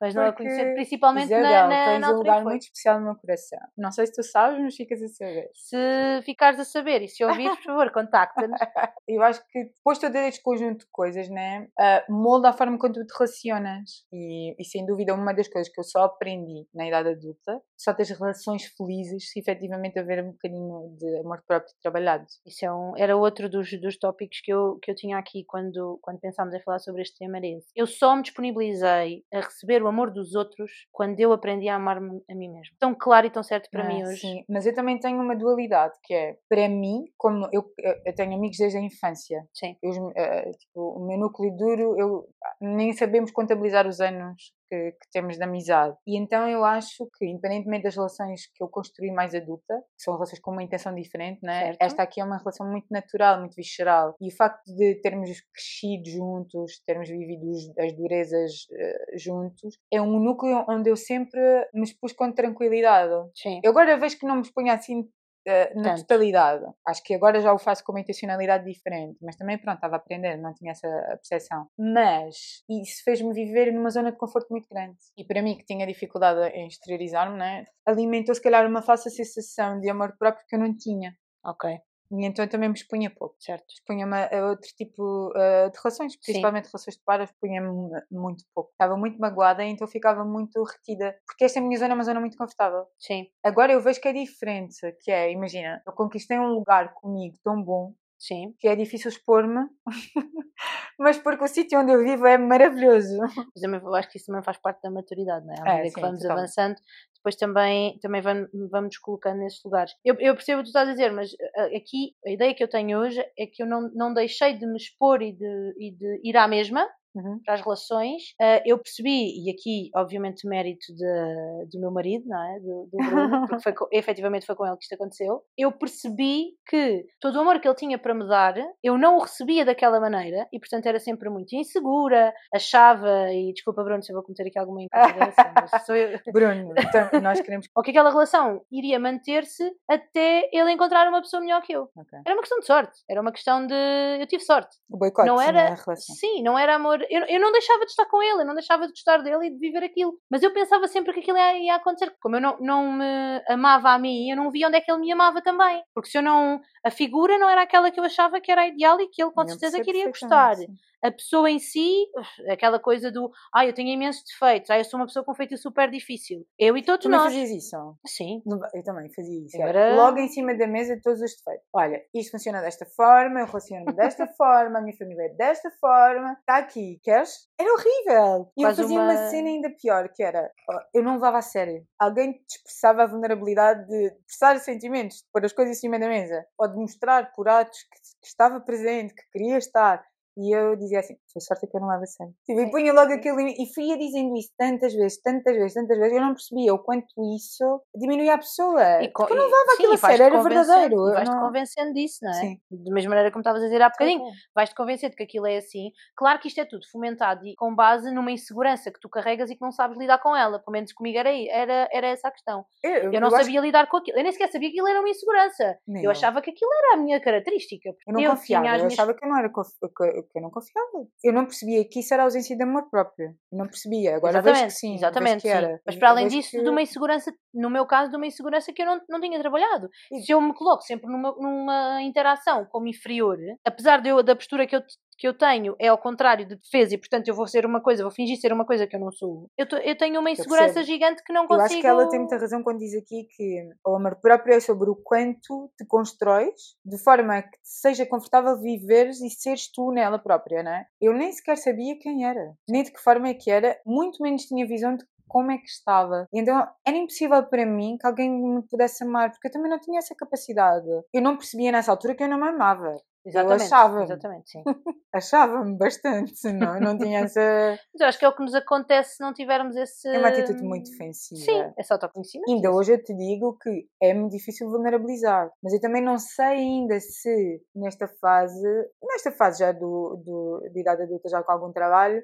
Mas não a Porque, conhecendo, principalmente na, Isabel, na, tens na um lugar muito especial no meu coração. Não sei se tu sabes, mas ficas a saber. Se ficares a saber e se ouvires, por favor, contacta-nos. [LAUGHS] Eu acho que depois de todo este conjunto de coisas, né, ah, molda a forma como tu te relacionas. E, e sem dúvida, uma das coisas que eu só aprendi na idade adulta, só tens relações felizes se efetivamente haver um bocadinho de amor próprio trabalhado. Isso é um, era outro dos, dos tópicos que eu, que eu tinha aqui quando, quando pensámos em falar sobre este tema. Era esse. Eu só me disponibilizei a receber o amor dos outros quando eu aprendi a amar-me a mim mesmo. Tão claro e tão certo para Ah, mim hoje. Sim, mas eu também tenho uma dualidade, que é, para mim, como eu, eu tenho amigos desde a infância, Sim. eu, eh, tipo, o meu núcleo duro, eu nem sabemos contabilizar os anos que, que temos de amizade. E então eu acho que, independentemente das relações que eu construí mais adulta, que são relações com uma intenção diferente, né? Esta aqui é uma relação muito natural, muito visceral. E o facto de termos crescido juntos, termos vivido as durezas eh, juntos, é um núcleo onde eu sempre me expus com tranquilidade. Sim. Eu agora vejo que não me exponho assim eh, na Tanto. totalidade. Acho que agora já o faço com uma intencionalidade diferente, mas também, pronto, estava a aprender, não tinha essa percepção. Mas isso fez-me viver numa zona de conforto muito grande. E para mim, que tinha dificuldade em exteriorizar-me, né, alimentou se calhar uma falsa sensação de amor próprio que eu não tinha. Ok, E então eu também me expunha pouco. certo. Expunha-me a outro tipo eh, de relações, principalmente relações de par, eu expunha-me muito pouco. Estava muito magoada, então ficava muito retida. Porque esta minha zona é uma zona muito confortável. Sim, Agora eu vejo que é diferente, que é, imagina, eu conquistei um lugar comigo tão bom sim. que é difícil expor-me, [LAUGHS] mas porque o sítio onde eu vivo é maravilhoso. Mas eu acho que isso também faz parte da maturidade, não é? À É, medida que sim, vamos totalmente. avançando, depois também, também vamos, vamos colocando nesses lugares. Eu, eu percebo o que tu estás a dizer, mas ah, aqui a ideia que eu tenho hoje é que eu não, não deixei de me expor e de, e de ir à mesma Uhum. para as relações. Ah, eu percebi, e aqui, obviamente, mérito de, do meu marido, não é? Do, do Bruno, [LAUGHS] porque foi, efetivamente foi com ele que isto aconteceu. Eu percebi que todo o amor que ele tinha para me dar, eu não o recebia daquela maneira e, portanto, era sempre muito insegura, achava, e desculpa, Bruno, se eu vou cometer aqui alguma inconfidência, mas [LAUGHS] sou eu. Bruno, então, nós queremos. [LAUGHS] Ou que aquela relação iria manter-se até ele encontrar uma pessoa melhor que eu. Ok. Era uma questão de sorte, era uma questão de. Eu tive sorte O boicote não era relação. sim não era amor eu, eu não deixava de estar com ele eu não deixava de gostar dele e de viver aquilo. Mas eu pensava sempre que aquilo ia, ia acontecer como eu não, não me amava a mim eu não via onde é que ele me amava também. Porque se eu não a figura não era aquela que eu achava que era ideal e que ele com Eu certeza queria gostar perfeitamente, sim. A pessoa em si aquela coisa do ah eu tenho imensos defeitos ah eu sou uma pessoa com feito super difícil eu e todos Tu não nós fazias isso? sim Eu também fazia isso. Era era- Logo em cima da mesa todos os defeitos. Olha, isto funciona desta forma, eu relaciono-me [LAUGHS] desta forma, a minha família é desta forma, está aqui, queres? Era horrível. E eu fazia uma... uma- cena ainda pior, que era, eu não levava a sério. Alguém expressava a vulnerabilidade de expressar sentimentos, de pôr as coisas em cima da mesa, ou de mostrar por atos que, que estava presente, que queria estar. E eu dizia assim, sua sorte é que eu não levo a sério. Tipo, e punha logo aquele. E fui dizendo isso tantas vezes, tantas vezes, tantas vezes, eu não percebia o quanto isso diminuía a pessoa. E Porque eu não levava aquilo a vais-te sério, era convencendo- verdadeiro. e eu vais-te não- convencendo disso, não é? Sim. Da mesma maneira como estavas a dizer há bocadinho, vais-te convencer de que aquilo é assim. Claro que isto é tudo fomentado e com base numa insegurança que tu carregas e que não sabes lidar com ela. Pelo menos comigo era, era, era essa a questão. Eu, Eu não eu acho sabia lidar com aquilo. Eu nem sequer sabia que aquilo era uma insegurança. Nem Eu achava que aquilo era a minha característica. Eu não eu confiava, eu minhas achava que eu não era conf- que, que eu não confiava. Eu não percebia que isso era ausência de amor próprio. Eu não percebia. Agora vejo exatamente, que sim. exatamente, vejo que sim. era. Mas para além Vejo disso, que- de uma insegurança, no meu caso, de uma insegurança que eu não, não tinha trabalhado. Se eu me coloco sempre numa, numa interação como inferior, apesar de eu, da postura que eu, que eu tenho é ao contrário de defesa e, portanto, eu vou ser uma coisa, vou fingir ser uma coisa que eu não sou. Eu, tô, eu tenho uma insegurança gigante que não consigo. Eu acho que ela tem muita razão quando diz aqui que o amor próprio é sobre o quanto te constróis de forma que seja confortável viveres e seres tu nela própria, não é? Eu nem sequer sabia quem era, nem de que forma é que era, muito menos tinha visão de como é que estava. Então era impossível para mim que alguém me pudesse amar, porque eu também não tinha essa capacidade. Eu não percebia nessa altura que eu não me amava. Exatamente, eu achava exatamente, sim. [LAUGHS] Achava-me bastante, não, eu não tinha [LAUGHS] essa. Mas eu acho que é o que nos acontece se não tivermos esse. É uma atitude muito defensiva. Sim, é só autoconhecimento. Ainda hoje eu te digo que é muito difícil vulnerabilizar, mas eu também não sei ainda se nesta fase, nesta fase já do, do, de idade adulta, já com algum trabalho,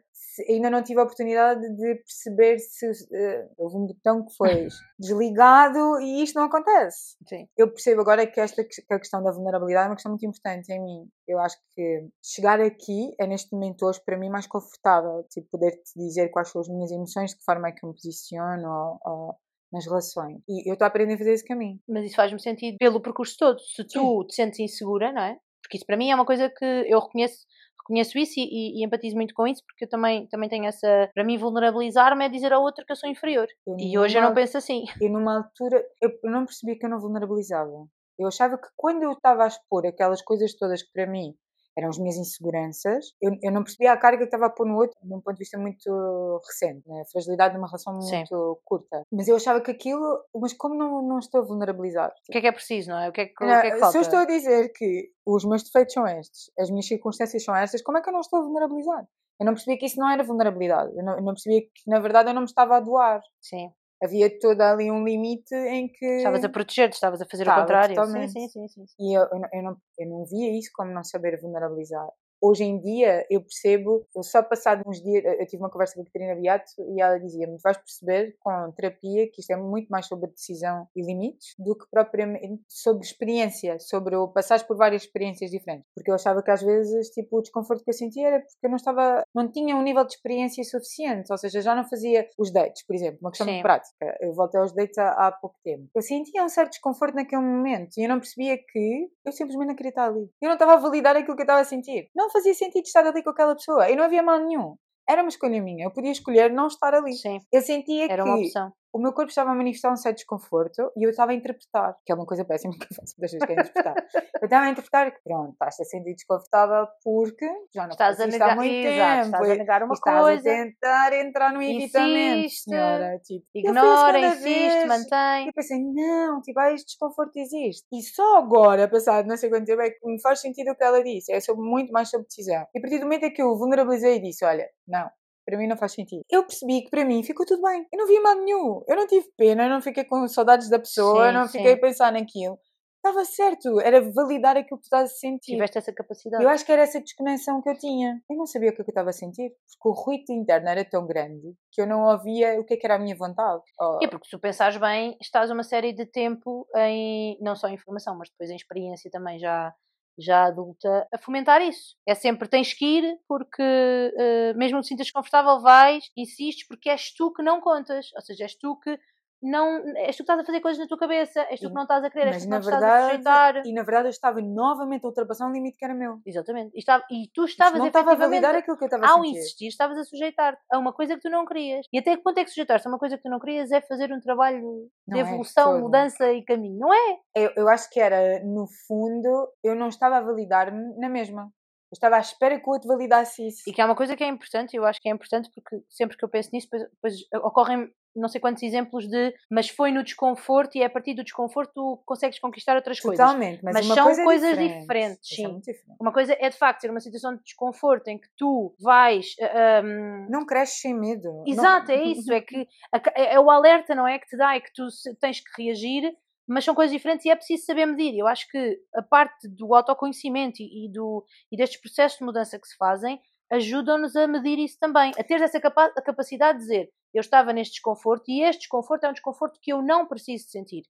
ainda não tive a oportunidade de perceber se uh, houve um botão que foi [LAUGHS] desligado e isto não acontece. Sim. Eu percebo agora que esta que a questão da vulnerabilidade é uma questão muito importante em mim. Eu acho que chegar aqui é neste momento hoje para mim mais confortável, tipo, poder-te dizer quais são as minhas emoções, de que forma é que eu me posiciono ou, ou nas relações. E eu estou a aprender a fazer esse caminho. Mas isso faz-me sentido pelo percurso todo. Se tu Sim. te sentes insegura, não é? Porque isso para mim é uma coisa que eu reconheço reconheço isso e, e, e, empatizo muito com isso porque eu também, também tenho essa. Para mim, vulnerabilizar-me é dizer ao outro que eu sou inferior. Eu, e hoje eu não penso assim. E numa altura, eu, não percebi que eu não vulnerabilizava. Eu achava que quando eu estava a expor aquelas coisas todas que para mim eram as minhas inseguranças, eu, eu não percebia a carga que estava a pôr no outro, de um ponto de vista muito recente, né? a fragilidade de uma relação muito Sim. curta. Mas eu achava que aquilo, mas como não, não estou a vulnerabilizar? O que é que é preciso, não é? O que é que, não, o que, é que falta? Se eu estou a dizer que os meus defeitos são estes, as minhas circunstâncias são estas, como é que eu não estou a vulnerabilizar? Eu não percebia que isso não era vulnerabilidade. Eu não, eu não percebia que, na verdade, eu não me estava a doar. Sim havia todo ali um limite em que. Estavas a proteger-te, estavas a fazer Estava, o contrário. Totalmente. Sim, sim, sim, sim. E eu, eu, não, eu, não, eu não via isso como não saber vulnerabilizar hoje em dia eu percebo, eu só passado uns dias, eu tive uma conversa com a Catarina Beato e ela dizia-me, vais perceber com terapia que isto é muito mais sobre decisão e limites do que propriamente sobre experiência, sobre o passares por várias experiências diferentes. Porque eu achava que às vezes, tipo, o desconforto que eu sentia era porque eu não estava, não tinha um nível de experiência suficiente, ou seja, já não fazia os dates, por exemplo, uma questão Sim. de prática. Eu voltei aos dates há, há pouco tempo. Eu sentia um certo desconforto naquele momento e eu não percebia que eu simplesmente não queria estar ali. Eu não estava a validar aquilo que eu estava a sentir. Não não fazia sentido estar ali com aquela pessoa e não havia mal nenhum. Era uma escolha minha. Eu podia escolher não estar ali. Sim. Eu sentia Era que uma opção o meu corpo estava a manifestar um certo desconforto e eu estava a interpretar, que é uma coisa péssima que eu faço das vezes que é interpretar. [LAUGHS] eu estava a interpretar que, pronto, estás a sentir desconfortável porque já não estás a negar, há muito exato, tempo. Estás a negar uma estás coisa. Estás a tentar entrar no evitamento, insiste, senhora. Tipo, ignora, insiste, mantém. E eu pensei, não, tipo, ah, este desconforto existe. E só agora, passado não sei quanto tempo, é que me faz sentido o que ela disse. É sobre, muito mais sobre decisão. E a partir do momento em que eu vulnerabilizei e disse, olha, não, para mim não faz sentido. Eu percebi que para mim ficou tudo bem. Eu não vi mal nenhum. Eu não tive pena, eu não fiquei com saudades da pessoa, sim, eu não fiquei a pensar naquilo. Estava certo, era validar aquilo que tu estás a sentir. Tiveste essa capacidade. Eu acho que era essa desconexão que eu tinha. Eu não sabia o que, é que eu estava a sentir, porque o ruído interno era tão grande que eu não ouvia o que, é que era a minha vontade. Oh. E porque se tu pensares bem, estás uma série de tempo em, não só em informação, mas depois em experiência também já já adulta, a fomentar isso. É sempre tens que ir porque uh, mesmo que te sintas confortável, vais, insistes porque és tu que não contas. Ou seja, és tu que não és tu que estás a fazer coisas na tua cabeça, és tu que não estás a querer, és tu que não verdade, estás a sujeitar. E na verdade eu estava novamente a ultrapassar um limite que era meu. Exatamente. E, estava, e tu estavas não estava a validar aquilo que eu estava a Ao insistir, estavas a sujeitar-te a uma coisa que tu não querias. E até quanto é que sujeitar-te a uma coisa que tu não querias é fazer um trabalho não de é, evolução, é, mudança e caminho, não é? Eu, eu acho que era, no fundo, eu não estava a validar-me na mesma. Eu estava à espera que o outro validasse isso. E que é uma coisa que é importante, eu acho que é importante porque sempre que eu penso nisso, depois, ocorrem não sei quantos exemplos de mas foi no desconforto e é a partir do desconforto tu consegues conquistar outras Totalmente, coisas. Mas, mas são coisa é coisas diferente. diferentes. É sim. É diferente. Uma coisa é de facto ser uma situação de desconforto em que tu vais. Um... Não cresces sem medo. Exato, não... é [LAUGHS] isso. É que é, é o alerta, não é? Que te dá, é que tu tens que reagir mas são coisas diferentes e é preciso saber medir. Eu acho que a parte do autoconhecimento e, do, e destes processos de mudança que se fazem ajudam-nos a medir isso também, a ter essa capa capacidade de dizer eu estava neste desconforto e este desconforto é um desconforto que eu não preciso sentir.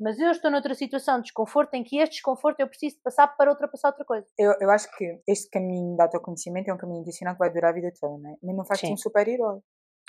Mas eu estou noutra situação de desconforto em que este desconforto eu preciso passar para ultrapassar outra coisa. Eu, eu acho que este caminho de autoconhecimento é um caminho intencional que vai durar a vida toda, não é? Mas não faz-te um super-herói.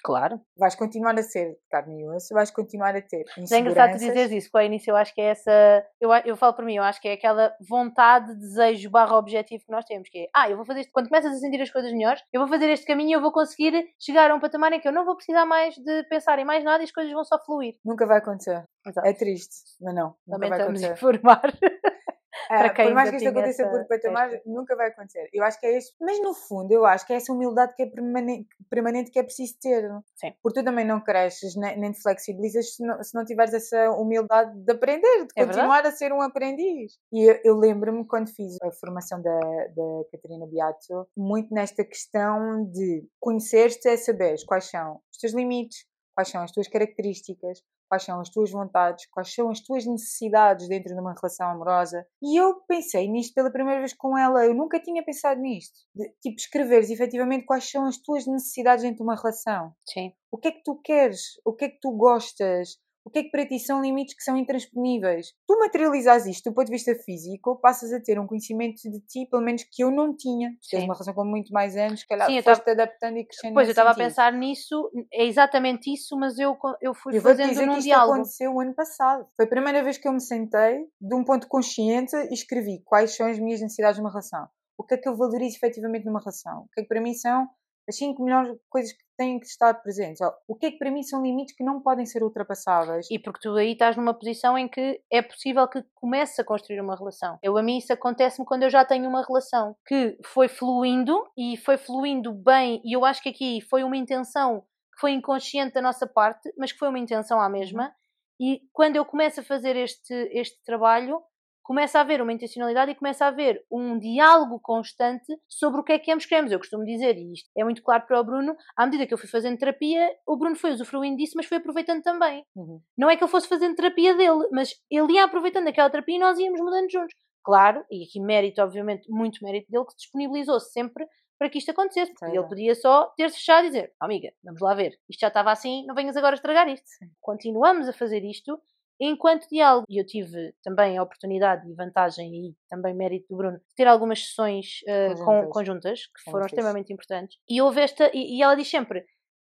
Claro. Vais continuar a ser carne e osso, vais continuar a ter é engraçado tu dizeres isso, porque ao início eu acho que é essa. Eu, eu falo para mim, eu acho que é aquela vontade, desejo barra objetivo que nós temos, que é ah, eu vou fazer isto. Quando começas a sentir as coisas melhores, eu vou fazer este caminho e eu vou conseguir chegar a um patamar em que eu não vou precisar mais de pensar em mais nada e as coisas vão só fluir. Nunca vai acontecer. Exato. É triste, mas não. Nunca Também vai estamos a acontecer. informar. [LAUGHS] Ah, para quem por mais que isto aconteça essa- por patamar, esta- nunca vai acontecer. Eu acho que é isso. Mas no fundo, eu acho que é essa humildade que é permanente, permanente que é preciso ter. Sim. Porque tu também não cresces nem, nem te flexibilizas se não, se não tiveres essa humildade de aprender, de É continuar a ser um aprendiz. E eu, eu lembro-me quando fiz a formação da, da Catarina Beato, muito nesta questão de conhecer-te é saberes quais são os teus limites, quais são as tuas características, quais são as tuas vontades, quais são as tuas necessidades dentro de uma relação amorosa. E eu pensei nisto pela primeira vez com ela, eu nunca tinha pensado nisto. De, tipo, escreveres efetivamente quais são as tuas necessidades dentro de uma relação. Sim. O que é que tu queres? O que é que tu gostas? O que é que para ti são limites que são intransponíveis? Tu materializas isto do ponto de vista físico, passas a ter um conhecimento de ti, pelo menos que eu não tinha. Tu Tens uma relação com muito mais anos, que calhar Sim, eu foste adaptando e crescendo Pois, eu estava a pensar nisso, é exatamente isso, mas eu, eu fui Eu fazendo dizer num que isto diálogo. aconteceu o ano passado. Foi a primeira vez que eu me sentei de um ponto consciente e escrevi quais são as minhas necessidades numa relação. O que é que eu valorizo efetivamente numa relação? O que é que para mim são as cinco melhores coisas que têm que estar presentes? O que é que para mim são limites que não podem ser ultrapassáveis? E porque tu aí estás numa posição em que é possível que comece a construir uma relação. Eu, a mim, isso acontece-me quando eu já tenho uma relação que foi fluindo e foi fluindo bem, e eu acho que aqui foi uma intenção que foi inconsciente da nossa parte, mas que foi uma intenção à mesma. E quando eu começo a fazer este, este trabalho, começa a haver uma intencionalidade e começa a haver um diálogo constante sobre o que é que ambos queremos. Eu costumo dizer, e isto é muito claro para o Bruno, à medida que eu fui fazendo terapia, o Bruno foi usufruindo disso, mas foi aproveitando também. Uhum. Não é que ele fosse fazendo terapia dele, mas ele ia aproveitando aquela terapia e nós íamos mudando juntos. Claro, e aqui mérito, obviamente, muito mérito dele, que se disponibilizou-se sempre para que isto acontecesse. Porque Claro. ele podia só ter-se fechado e dizer: "Oh, amiga, vamos lá ver, isto já estava assim, não venhas agora estragar isto. Continuamos a fazer isto enquanto diálogo. E eu tive também a oportunidade e vantagem, e também mérito do Bruno, de ter algumas sessões eh, com- Conjuntas. conjuntas, que foram extremamente importantes. E houve esta, e, e ela diz sempre: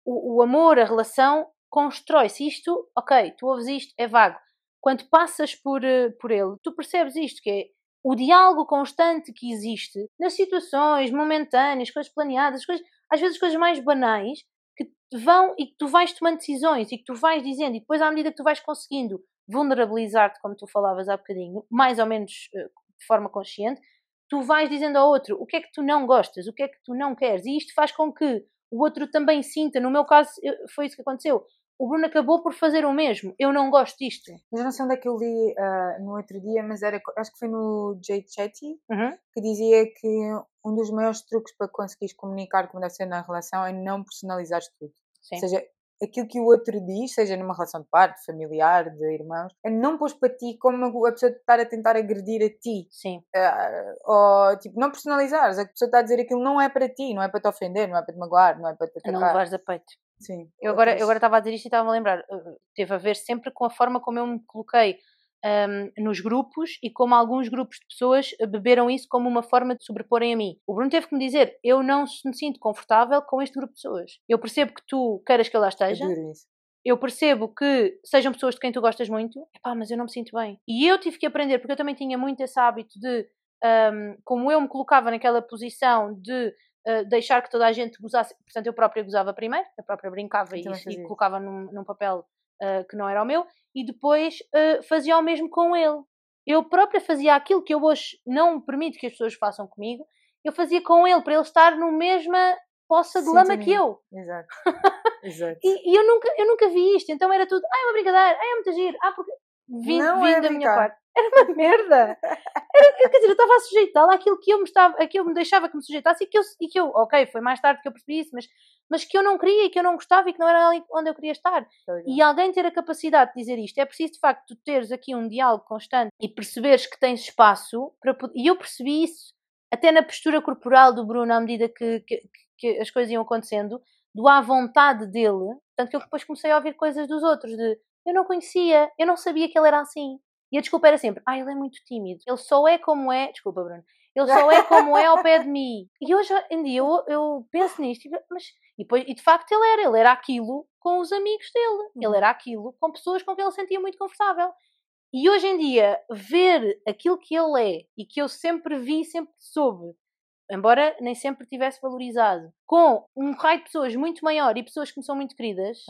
o, o amor, a relação, constrói-se. Isto, ok, tu ouves isto, é vago. Quando passas por, eh, por ele, tu percebes isto, que é o diálogo constante que existe nas situações momentâneas, coisas planeadas, coisas, às vezes coisas mais banais, que vão e que tu vais tomando decisões e que tu vais dizendo, e depois à medida que tu vais conseguindo vulnerabilizar-te, como tu falavas há bocadinho, mais ou menos eh, de forma consciente, tu vais dizendo ao outro o que é que tu não gostas, o que é que tu não queres, e isto faz com que o outro também sinta. No meu caso, foi isso que aconteceu. O Bruno acabou por fazer o mesmo. Eu não gosto disto. Mas eu não sei onde é que eu li ah, no outro dia, mas era, acho que foi no Jay Chetty, Uhum. que dizia que um dos maiores truques para conseguires comunicar como deve ser na relação é não personalizares tudo. Sim. Ou seja, aquilo que o outro diz, seja numa relação de parte, de familiar, de irmãos, é não pôs para ti como a pessoa estar a tentar agredir a ti. Sim. Ah, ou tipo, não personalizares. A pessoa está a dizer aquilo não é para ti, não é para te ofender, não é para te magoar, não é para te A não atacar. levares a peito. Sim. Eu agora, eu agora estava a dizer isto e estava a lembrar. uh, Teve a ver sempre com a forma como eu me coloquei um, nos grupos e como alguns grupos de pessoas beberam isso como uma forma de sobreporem a mim. O Bruno teve que me dizer: eu não me sinto confortável com este grupo de pessoas. Eu percebo que tu queiras que eu lá esteja, eu percebo que sejam pessoas de quem tu gostas muito, epá, mas eu não me sinto bem. E eu tive que aprender, porque eu também tinha muito esse hábito de, um, como eu me colocava naquela posição de uh, deixar que toda a gente gozasse, portanto eu própria gozava primeiro, eu própria brincava Eu e, e colocava num, num papel uh, que não era o meu, e depois uh, fazia o mesmo com ele. Eu própria fazia aquilo que eu hoje não permito que as pessoas façam comigo, eu fazia com ele, para ele estar no mesma poça de lama que eu. Exato. [LAUGHS] Exato. E, e eu, nunca, eu nunca vi isto, então era tudo, ah, é uma brincadeira, ah, é muito giro, ah, porque. Vindo, Não vindo é da minha parte. [LAUGHS] Era uma merda. Era, quer dizer, eu estava a sujeitá-la àquilo que eu me estava, a que eu me deixava que me sujeitasse e que eu, e que eu ok, foi mais tarde que eu percebi isso, mas, mas que eu não queria e que eu não gostava e que não era ali onde eu queria estar. E alguém ter a capacidade de dizer isto, é preciso de facto teres aqui um diálogo constante e perceberes que tens espaço para. E eu percebi isso até na postura corporal do Bruno à medida que, que, que as coisas iam acontecendo, do à vontade dele, tanto que eu depois comecei a ouvir coisas dos outros, de eu não conhecia, eu não sabia que ele era assim. E a desculpa era sempre, ah, ele é muito tímido, ele só é como é, desculpa Bruno, ele só é como é ao pé de mim. E hoje em dia eu, eu penso nisto, mas E, depois, e de facto ele era, ele era aquilo com os amigos dele, ele Uhum. era aquilo com pessoas com quem ele se sentia muito confortável. E hoje em dia, ver aquilo que ele é e que eu sempre vi, sempre soube, embora nem sempre tivesse valorizado, com um raio de pessoas muito maior e pessoas que me são muito queridas,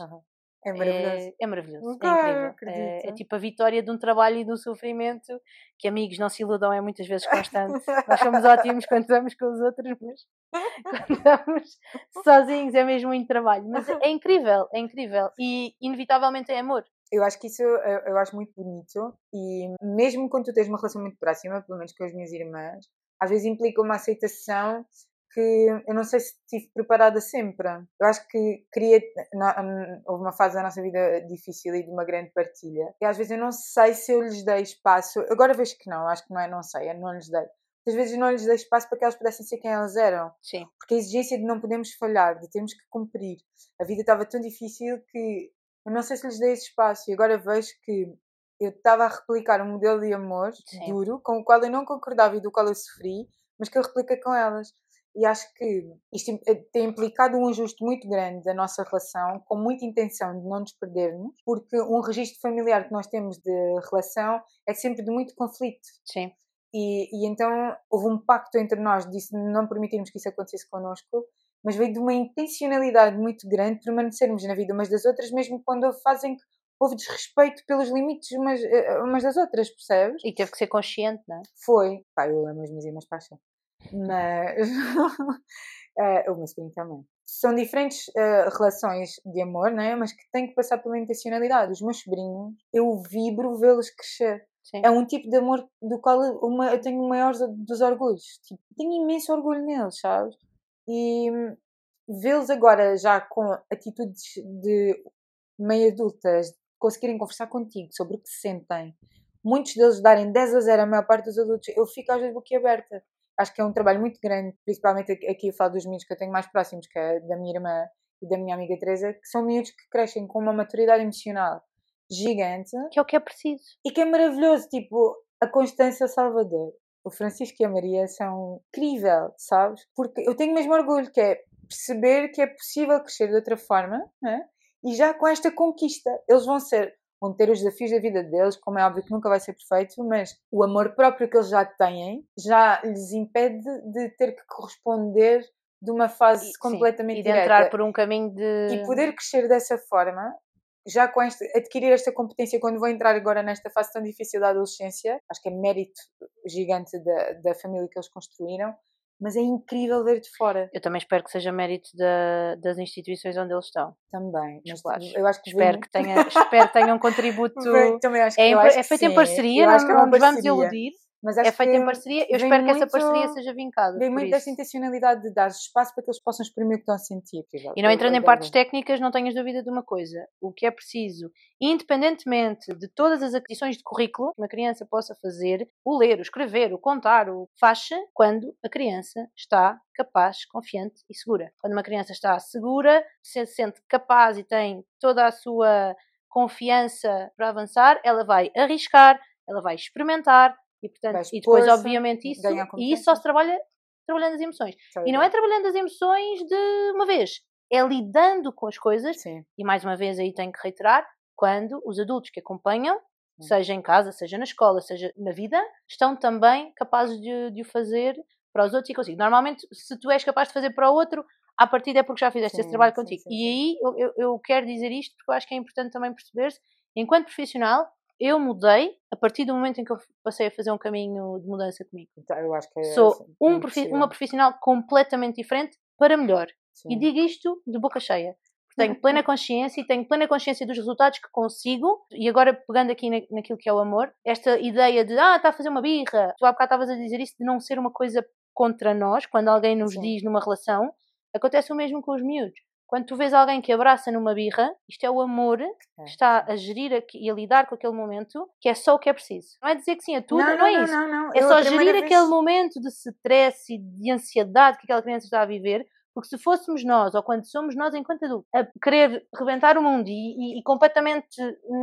É maravilhoso. é, é maravilhoso. Claro, é incrível. acredito. É, é tipo a vitória de um trabalho e de um sofrimento que amigos não se iludam, é muitas vezes constante. [LAUGHS] Nós somos ótimos quando estamos com os outros, mas [LAUGHS] quando estamos sozinhos é mesmo muito trabalho. Mas é incrível, é incrível. E inevitavelmente é amor. Eu acho que isso eu, eu acho muito bonito e mesmo quando tu tens uma relação muito próxima, pelo menos com as minhas irmãs, às vezes implica uma aceitação que eu não sei se estive preparada sempre. Eu acho que queria. houve uma fase da nossa vida difícil e de uma grande partilha. E às vezes eu não sei se eu lhes dei espaço. Agora vejo que não, acho que não é não sei, é não lhes dei. Às vezes eu não lhes dei espaço para que elas pudessem ser quem elas eram. Sim. Porque a exigência de não podemos falhar, de termos que cumprir. A vida estava tão difícil que eu não sei se lhes dei esse espaço. E agora vejo que eu estava a replicar um modelo de amor Sim. duro, com o qual eu não concordava e do qual eu sofri, mas que eu repliquei com elas. E acho que isto eh, tem implicado um ajuste muito grande da nossa relação, com muita intenção de não nos perdermos, porque um registro familiar que nós temos de relação é sempre de muito conflito. Sim. E, e então houve um pacto entre nós de não permitirmos que isso acontecesse connosco, mas veio de uma intencionalidade muito grande de permanecermos na vida umas das outras, mesmo quando fazem houve desrespeito pelos limites umas, eh, umas das outras, percebes? E teve que ser consciente, não é? Foi. Pá, eu amo as minhas irmãs paixão. Mas. [LAUGHS] eh, o meu sobrinho também. São diferentes eh, relações de amor, não é? Mas que têm que passar pela intencionalidade. Os meus sobrinhos, eu vibro vê-los crescer. Sim. É um tipo de amor do qual eu, uma, eu tenho o maior dos orgulhos. Tipo, tenho imenso orgulho neles, sabes? E hum, vê-los agora já com atitudes de meio adultas, conseguirem conversar contigo sobre o que sentem, muitos deles darem 10 a 0 a maior parte dos adultos, eu fico às vezes boquiaberta. Acho que é um trabalho muito grande, principalmente aqui eu falo dos miúdos que eu tenho mais próximos, que é da minha irmã e da minha amiga Teresa, que são miúdos que crescem com uma maturidade emocional gigante Que é o que é preciso. e que é maravilhoso, tipo, a Constância Salvador. O Francisco e a Maria são incrível, sabes? Porque eu tenho mesmo orgulho, que é perceber que é possível crescer de outra forma, né? e já com esta conquista, eles vão ser, vão ter os desafios da vida deles, como é óbvio que nunca vai ser perfeito, mas o amor próprio que eles já têm já lhes impede de ter que corresponder de uma fase E- sim, completamente E de direta entrar por um caminho de. e poder crescer dessa forma, já com este, adquirir esta competência quando vou entrar agora nesta fase tão difícil da adolescência, acho que é mérito gigante da, da família que eles construíram, mas é incrível ver de fora Eu também espero que seja mérito da- das instituições onde eles estão. também. Mas Claro. eu acho que Espero que tenha, espero que tenha um contributo. [LAUGHS] também acho que, É, em eu acho é que feito em sim. parceria, Eu não, acho que é não nos vamos iludir. Mas É feito em parceria. Eu espero que essa muito- parceria seja vincada. Vem muito isso. dessa intencionalidade de dar espaço para que eles possam exprimir o que estão a sentir. E não entrando em partes técnicas, não tenhas dúvida de uma coisa. O que é preciso, independentemente de todas as aquisições de currículo que uma criança possa fazer, o ler, o escrever, o contar, o faixa, quando a criança está capaz, confiante e segura. Quando uma criança está segura, se sente capaz e tem toda a sua confiança para avançar, ela vai arriscar, ela vai experimentar e, portanto, e depois, obviamente, isso, e isso só se trabalha trabalhando as emoções. E não é trabalhando as emoções de uma vez, é lidando com as coisas Sim. e mais uma vez aí tenho que reiterar, quando os adultos que acompanham, Hum. seja em casa, seja na escola, seja na vida, estão também capazes de, de o fazer para os outros e consigo. Normalmente, se tu és capaz de fazer para o outro, à partida é porque já fizeste esse Sim, trabalho sim, contigo. sim, e aí eu, eu quero dizer isto porque eu acho que é importante também perceber-se, enquanto profissional, eu mudei a partir do momento em que eu passei a fazer um caminho de mudança comigo. Então, eu acho que é Sou assim, um profi- uma profissional completamente diferente para melhor. Sim. E digo isto de boca cheia. Tenho plena [LAUGHS] consciência e tenho plena consciência dos resultados que consigo. E agora, pegando aqui na, naquilo que é o amor, esta ideia de, ah, está a fazer uma birra. Tu há bocado estavas a dizer isso de não ser uma coisa contra nós, quando alguém nos Sim. diz numa relação, acontece o mesmo com os miúdos. Quando tu vês alguém que abraça numa birra, isto é o amor É. que está a gerir e a lidar com aquele momento, que é só o que é preciso. Não é dizer que sim a tudo, não, é isso. Não, não, É Eu, só gerir vez- aquele momento de stress e de ansiedade que aquela criança está a viver, porque se fôssemos nós, ou quando somos nós enquanto adultos, a querer rebentar o mundo e, e- e completamente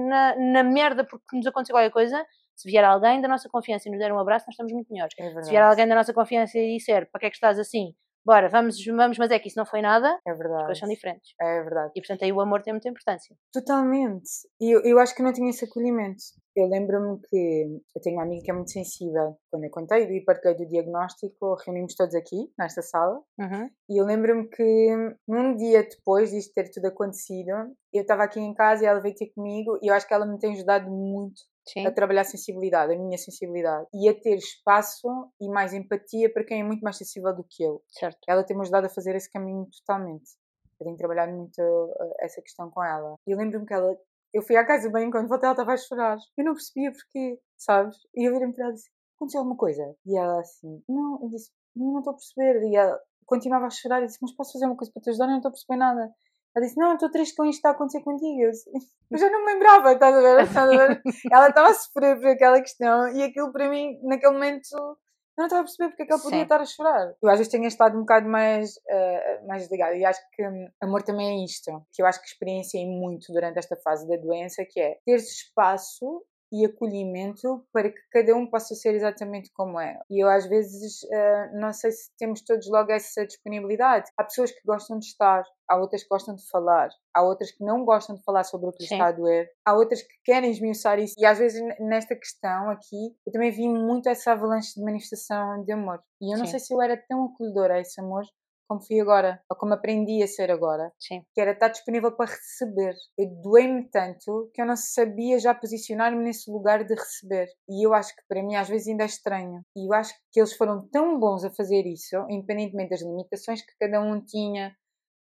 na, na merda porque nos aconteceu qualquer coisa, se vier alguém da nossa confiança e nos der um abraço, nós estamos muito melhores. É. Se vier alguém da nossa confiança e disser para que é que estás assim, bora, vamos, vamos, mas é que isso não foi nada, É as verdade. coisas são diferentes. É verdade. E portanto aí o amor tem muita importância. Totalmente. E eu, eu acho que não tinha esse acolhimento. Eu lembro-me que eu tenho uma amiga que é muito sensível. Quando eu contei e partilhei do diagnóstico, reunimos todos aqui, nesta sala, Uhum. e eu lembro-me que num dia depois disto ter tudo acontecido, eu estava aqui em casa e ela veio ter comigo e eu acho que ela me tem ajudado muito Sim, a trabalhar a sensibilidade, a minha sensibilidade, e a ter espaço e mais empatia para quem é muito mais sensível do que eu. certo. Ela tem-me ajudado a fazer esse caminho totalmente. Eu tenho trabalhado muito uh, essa questão com ela. E eu lembro-me que ela. Eu fui à casa bem quando voltei, ela estava a chorar. Eu não percebia porquê, sabes? E eu virei-me para ela e disse: Aconteceu alguma coisa? E ela assim: Não, eu disse: Não estou a perceber. E ela continuava a chorar e disse: Mas posso fazer uma coisa para te ajudar? Eu não estou a perceber nada. Ela disse: Não, estou triste com isto que está a acontecer contigo. Eu, disse, eu já não me lembrava, estás a ver? Estás a ver? [LAUGHS] ela estava a sofrer por aquela questão e aquilo para mim, naquele momento, eu não estava a perceber porque é que ela podia Sim. estar a chorar. Eu às vezes tenho estado um bocado mais, eh, mais desligada e acho que hum, amor também é isto, que eu acho que experienciei muito durante esta fase da doença, que é ter espaço e acolhimento para que cada um possa ser exatamente como é. E eu às vezes eh, não sei se temos todos logo essa disponibilidade. Há pessoas que gostam de estar, há outras que gostam de falar, há outras que não gostam de falar sobre o que Sim. está a doer, há outras que querem esmiuçar isso. E às vezes nesta questão aqui, eu também vi muito essa avalanche de manifestação de amor. E eu não Sim. sei se eu era tão acolhedora a esse amor como fui agora, ou como aprendi a ser agora Sim, que era estar disponível para receber. Eu doei-me tanto que eu não sabia já posicionar-me nesse lugar de receber. E eu acho que para mim às vezes ainda é estranho. E eu acho que eles foram tão bons a fazer isso, independentemente das limitações que cada um tinha,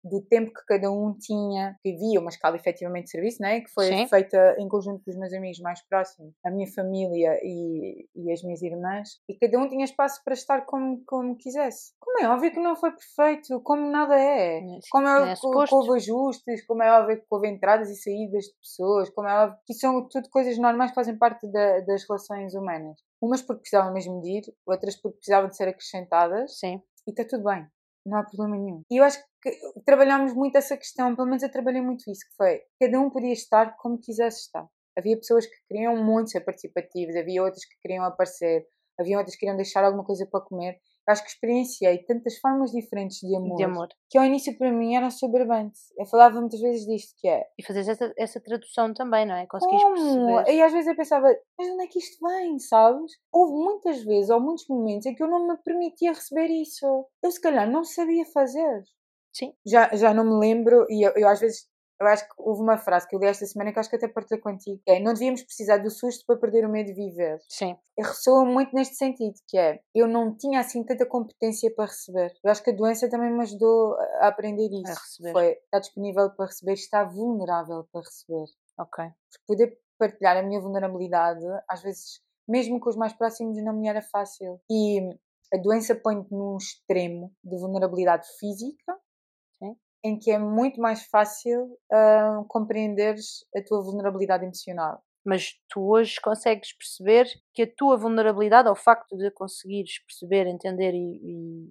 do tempo que cada um tinha, que havia uma escala efetivamente de serviço, né? que foi Sim. feita em conjunto com os meus amigos mais próximos, a minha família e, e as minhas irmãs, e cada um tinha espaço para estar como, como quisesse. Como é óbvio que não foi perfeito, como nada é. Sim, Como é é que suposto. houve ajustes, como é óbvio que houve entradas e saídas de pessoas, como é óbvio que são tudo coisas normais que fazem parte da- das relações humanas. Umas porque precisavam mesmo de ir, outras porque precisavam de ser acrescentadas, sim, e está tudo bem, não há problema nenhum. E eu acho que trabalhámos muito essa questão, pelo menos eu trabalhei muito isso, que foi, cada um podia estar como quisesse estar. Havia pessoas que queriam muito ser participativas, havia outras que queriam aparecer, havia outras que queriam deixar alguma coisa para comer. Acho que experienciei tantas formas diferentes de amor, de amor. que ao início para mim era soberbante. Eu falava muitas vezes disto, que é, E fazeres essa, essa tradução também, não é? Conseguires como? perceber. E às vezes eu pensava, mas de onde é que isto vem, sabes? Houve muitas vezes, ou muitos momentos, em que eu não me permitia receber isso. Eu se calhar não sabia fazer. Sim, Já, já não me lembro, e eu, eu às vezes, eu acho que houve uma frase que eu li esta semana que acho que até partilhei contigo, que é, não devíamos precisar do susto para perder o medo de viver. sim, Eu ressoa muito neste sentido, que é, eu não tinha assim tanta competência para receber. Eu acho que a doença também me ajudou a a aprender isso. receber. Foi estar disponível para receber, estar vulnerável para receber ok. porque poder partilhar a minha vulnerabilidade, às vezes, mesmo com os mais próximos, não me era fácil. E a doença põe-te num extremo de vulnerabilidade física. Em que é muito mais fácil ah, compreenderes a tua vulnerabilidade emocional. Mas tu hoje consegues perceber que a tua vulnerabilidade, ao facto de conseguires perceber, entender e,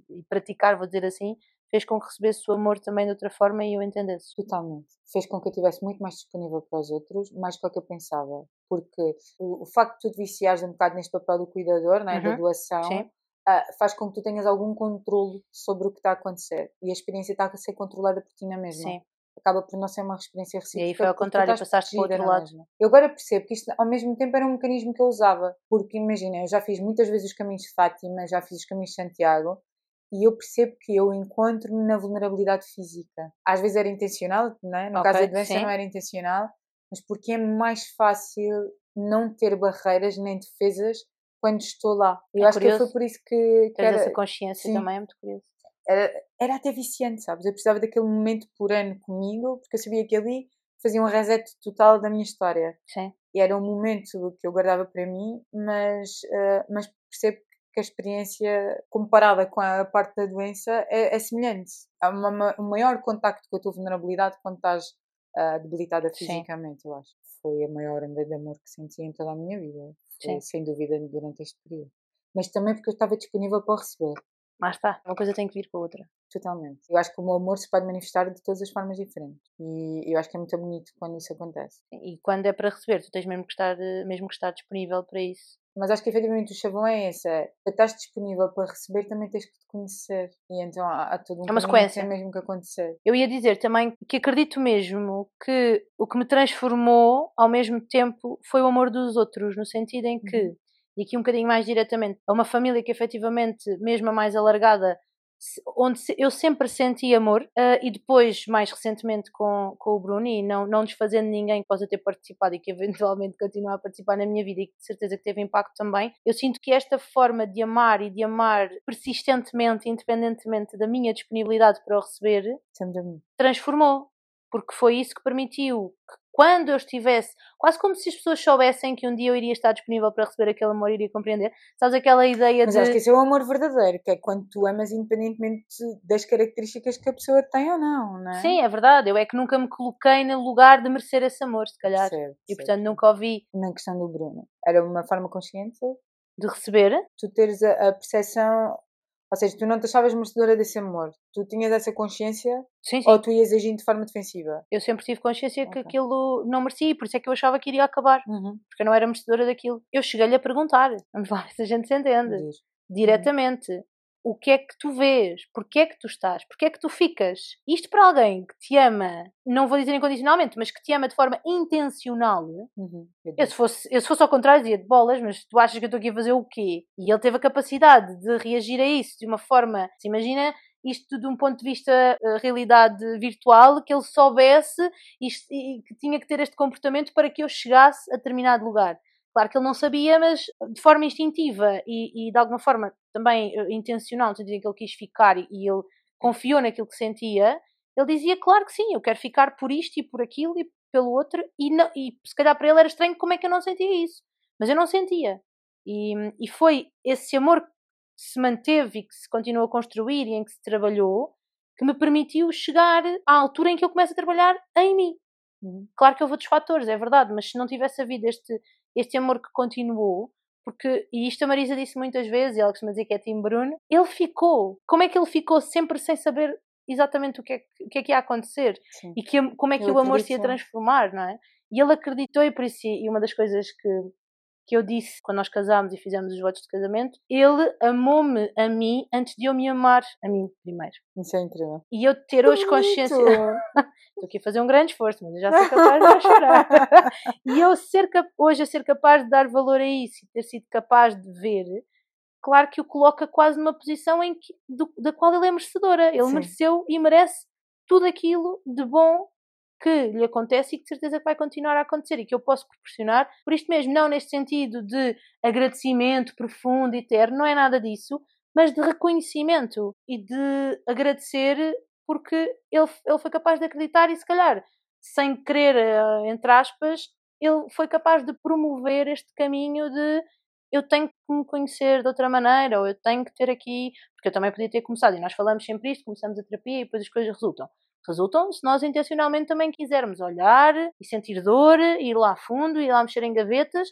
e- e praticar, vou dizer assim, fez com que recebesse o amor também de outra forma e eu entendesse. Totalmente. Fez com que eu estivesse muito mais disponível para os outros, mais do que eu pensava. Porque o, o facto de tu te viciares um bocado neste papel do cuidador, né, da Uhum. doação, Sim, ah, faz com que tu tenhas algum controle sobre o que está a acontecer. E a experiência está a ser controlada por ti na mesma. sim. Acaba por não ser uma experiência E recíproca. aí foi ao contrário, passaste para o outro lado. Eu agora percebo que isto, ao mesmo tempo, era um mecanismo que eu usava. Porque, imagina, eu já fiz muitas vezes os caminhos de Fátima, já fiz os caminhos de Santiago, e eu percebo que eu encontro-me na vulnerabilidade física. Às vezes era intencional, né? no Ok, caso da doença sim. não era intencional, mas porque é mais fácil não ter barreiras nem defesas quando estou lá. Eu É acho que curioso. foi por isso que, que era, essa consciência sim. também, é muito curioso. era, era até viciante, sabes? Eu precisava daquele momento por ano comigo, porque eu sabia que ali fazia um reset total da minha história. Sim, E era um momento que eu guardava para mim, mas, eh, mas percebo que a experiência comparada com a parte da doença é, é semelhante. Há uma, ma- um maior contacto com a tua vulnerabilidade quando estás ah, debilitada Sim. fisicamente, eu acho. Foi a maior onda de amor que senti em toda a minha vida. Sim. sem dúvida, durante este período. Mas também porque eu estava disponível para o receber. Lá está. Uma coisa tem que vir com a outra. Totalmente. Eu acho que o amor se pode manifestar de todas as formas diferentes. E eu acho que é muito bonito quando isso acontece. E quando é para receber, tu tens mesmo que estar, eh, mesmo que estar disponível para isso. Mas acho que efetivamente o chavão é esse: é, para estás disponível para receber, também tens que te conhecer. E então há, há todo um é uma sequência. Que tem mesmo que acontecer. Eu ia dizer também que acredito mesmo que o que me transformou ao mesmo tempo foi o amor dos outros, no sentido em que, uhum. E aqui um bocadinho mais diretamente, a uma família que efetivamente, mesmo a mais alargada, onde eu sempre senti amor uh, e depois, mais recentemente com, com o Bruno e não, não desfazendo ninguém que possa ter participado e que eventualmente continua a participar na minha vida e que de certeza que teve impacto também, eu sinto que esta forma de amar e de amar persistentemente, independentemente da minha disponibilidade para o receber, transformou. Porque foi isso que permitiu que quando eu estivesse, quase como se as pessoas soubessem que um dia eu iria estar disponível para receber aquele amor e iria compreender. Sabes aquela ideia Mas de. Mas acho que esse é o amor verdadeiro, que é quando tu amas independentemente das características que a pessoa tem ou não, não é? Sim, é verdade. Eu é que nunca me coloquei no lugar de merecer esse amor, se calhar. Certo, e portanto nunca ouvi. Na questão do Bruno, era uma forma consciente de receber? Tu teres a, a percepção ou seja, tu não te achavas merecedora desse amor. Tu tinhas essa consciência sim, sim. ou tu ias agindo de forma defensiva? Eu sempre tive consciência okay. que aquilo não merecia, por isso é que eu achava que iria acabar. Uhum. Porque eu não era merecedora daquilo. Eu cheguei-lhe a perguntar, vamos lá se a gente se entende. Uhum. Diretamente o que é que tu vês, porque é que tu estás, porque é que tu ficas. Isto para alguém que te ama, não vou dizer incondicionalmente, mas que te ama de forma intencional. Uhum. Eu, se fosse, eu se fosse ao contrário dizia de bolas, mas tu achas que eu estou aqui a fazer o quê? E ele teve a capacidade de reagir a isso de uma forma, se imagina isto de um ponto de vista uh, realidade virtual, que ele soubesse isto, e que tinha que ter este comportamento para que eu chegasse a determinado lugar. Claro que ele não sabia, mas de forma instintiva e, e de alguma forma também uh, intencional, no em que ele quis ficar e, e ele confiou naquilo que sentia, ele dizia, claro que sim, eu quero ficar por isto e por aquilo e pelo outro, e, não, e se calhar para ele era estranho como é que eu não sentia isso, mas eu não sentia. E, e foi esse amor que se manteve e que se continuou a construir e em que se trabalhou que me permitiu chegar à altura em que eu começo a trabalhar em mim. Uhum. Claro que houve outros fatores, é verdade, mas se não tivesse havido este, este amor que continuou, porque, e isto a Marisa disse muitas vezes, e ela costuma dizer que é Tim Bruno, ele ficou. Como é que ele ficou sempre sem saber exatamente o que é, o que, é que ia acontecer? Sim. E que, como é que o amor se ia transformar, não é? E ele acreditou, e por isso, e uma das coisas que, que eu disse quando nós casámos e fizemos os votos de casamento, ele amou-me a mim antes de eu me amar a mim primeiro. Isso é incrível. E eu ter hoje consciência. [LAUGHS] Estou aqui a fazer um grande esforço, mas eu já sou [LAUGHS] capaz de chorar. e eu ser cap... hoje a ser capaz de dar valor a isso e ter sido capaz de ver, claro que o coloca quase numa posição em que, do, da qual ele é merecedora. Ele Sim. mereceu e merece tudo aquilo de bom que lhe acontece e que de certeza que vai continuar a acontecer e que eu posso proporcionar. Por isto mesmo, não neste sentido de agradecimento profundo, eterno, não é nada disso, mas de reconhecimento e de agradecer porque ele, ele foi capaz de acreditar e se calhar, sem querer, eh, entre aspas, ele foi capaz de promover este caminho de eu tenho que me conhecer de outra maneira, ou eu tenho que ter aqui, porque eu também podia ter começado, e nós falamos sempre isto, começamos a terapia e depois as coisas resultam resultam se nós intencionalmente também quisermos olhar e sentir dor, ir lá a fundo, ir lá mexer em gavetas.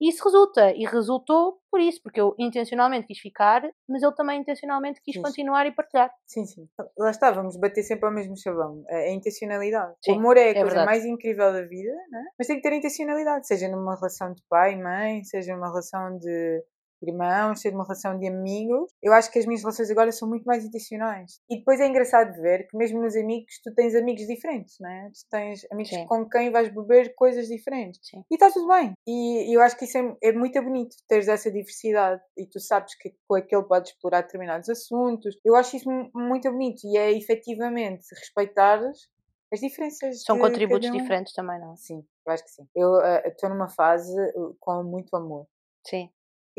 E isso resulta. E resultou por isso, porque eu intencionalmente quis ficar, mas ele também intencionalmente quis sim. continuar e partilhar. Sim, sim. Lá está, vamos bater sempre ao mesmo chavão. A intencionalidade. Sim, o amor é a é coisa verdade. mais incrível da vida, né? mas tem que ter intencionalidade, seja numa relação de pai, mãe, seja numa relação de irmãos, ser uma relação de amigos. Eu acho que as minhas relações agora são muito mais intencionais. E depois é engraçado de ver que mesmo nos amigos tu tens amigos diferentes, né? Tu tens amigos Sim. com quem vais beber coisas diferentes. Sim. E está tudo bem. E, eu acho que isso é, é, muito bonito, teres essa diversidade e tu sabes que com aquele podes explorar determinados assuntos. Eu acho isso muito bonito e é efetivamente respeitares as diferenças. São contributos um. diferentes também, não? Sim, eu acho que sim. Eu estou uh, numa fase uh, com muito amor. Sim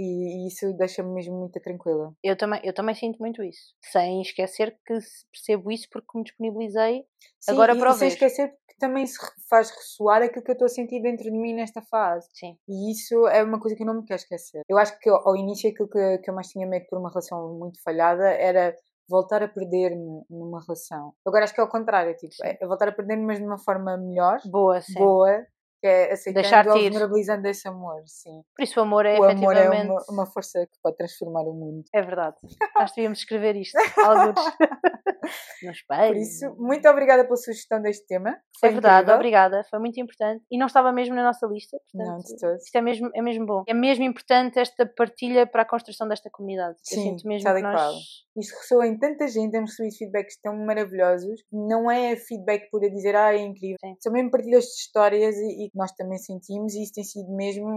e isso deixa-me mesmo muito tranquila. Eu também, eu também sinto muito isso, sem esquecer que percebo isso porque me disponibilizei Sim, agora para o sem esquecer que também se faz ressoar aquilo que eu estou a sentir dentro de mim nesta fase. Sim. E isso é uma coisa que eu não me quero esquecer. Eu acho que ao início aquilo que, que eu mais tinha medo por uma relação muito falhada era voltar a perder-me numa relação. Agora acho que é o contrário, tipo, é voltar a perder-me, mas de uma forma melhor. Boa, sim. Boa que é aceitando Deixar-te ou ir. vulnerabilizando esse amor, sim. Por isso o amor é o amor é efetivamente. uma, uma força que pode transformar o mundo. É verdade. [LAUGHS] Nós devíamos escrever isto. Alguns. [LAUGHS] [LAUGHS] no espelho. Por isso, muito obrigada pela sugestão deste tema. Foi É verdade, incrível. obrigada. Foi muito importante. E não estava mesmo na nossa lista. Portanto, Não, de todo. Isto é mesmo, é mesmo bom. É mesmo importante esta partilha para a construção desta comunidade. Eu Sim, sinto mesmo que nós. qual. Isto ressoa em tanta gente, temos recebido feedbacks tão maravilhosos. Não é feedback por dizer, ah, é incrível. Sim. São mesmo partilhas de histórias e, que nós também sentimos e isso tem sido mesmo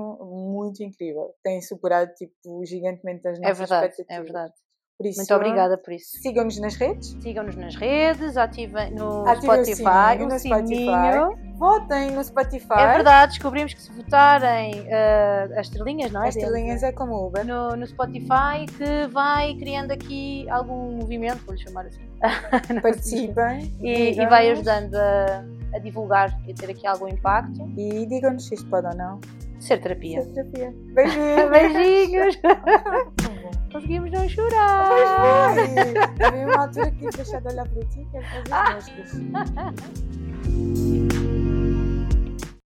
muito incrível. Tem superado, tipo, gigantemente as É nossas verdade, expectativas. é verdade. Por isso, Muito obrigada por isso. Sigam-nos nas redes. Sigam-nos nas redes, ativem no Ativem o Spotify, sininho o no sininho. Spotify. Votem no Spotify. É verdade, descobrimos que se votarem eh, as estrelinhas, não é? As estrelinhas é como Uber. no, no Spotify que vai criando aqui algum movimento, vou-lhe chamar assim. [LAUGHS] Participem. E, e vai ajudando a, a divulgar e a ter aqui algum impacto. E digam-nos se isto pode ou não. Ser terapia. Ser terapia. Beijinhos. [LAUGHS] Beijinhos! [LAUGHS] Conseguimos não chorar! Pois foi! Havia uma altura que deixado de olhar para ti quero fazer moscas. [LAUGHS]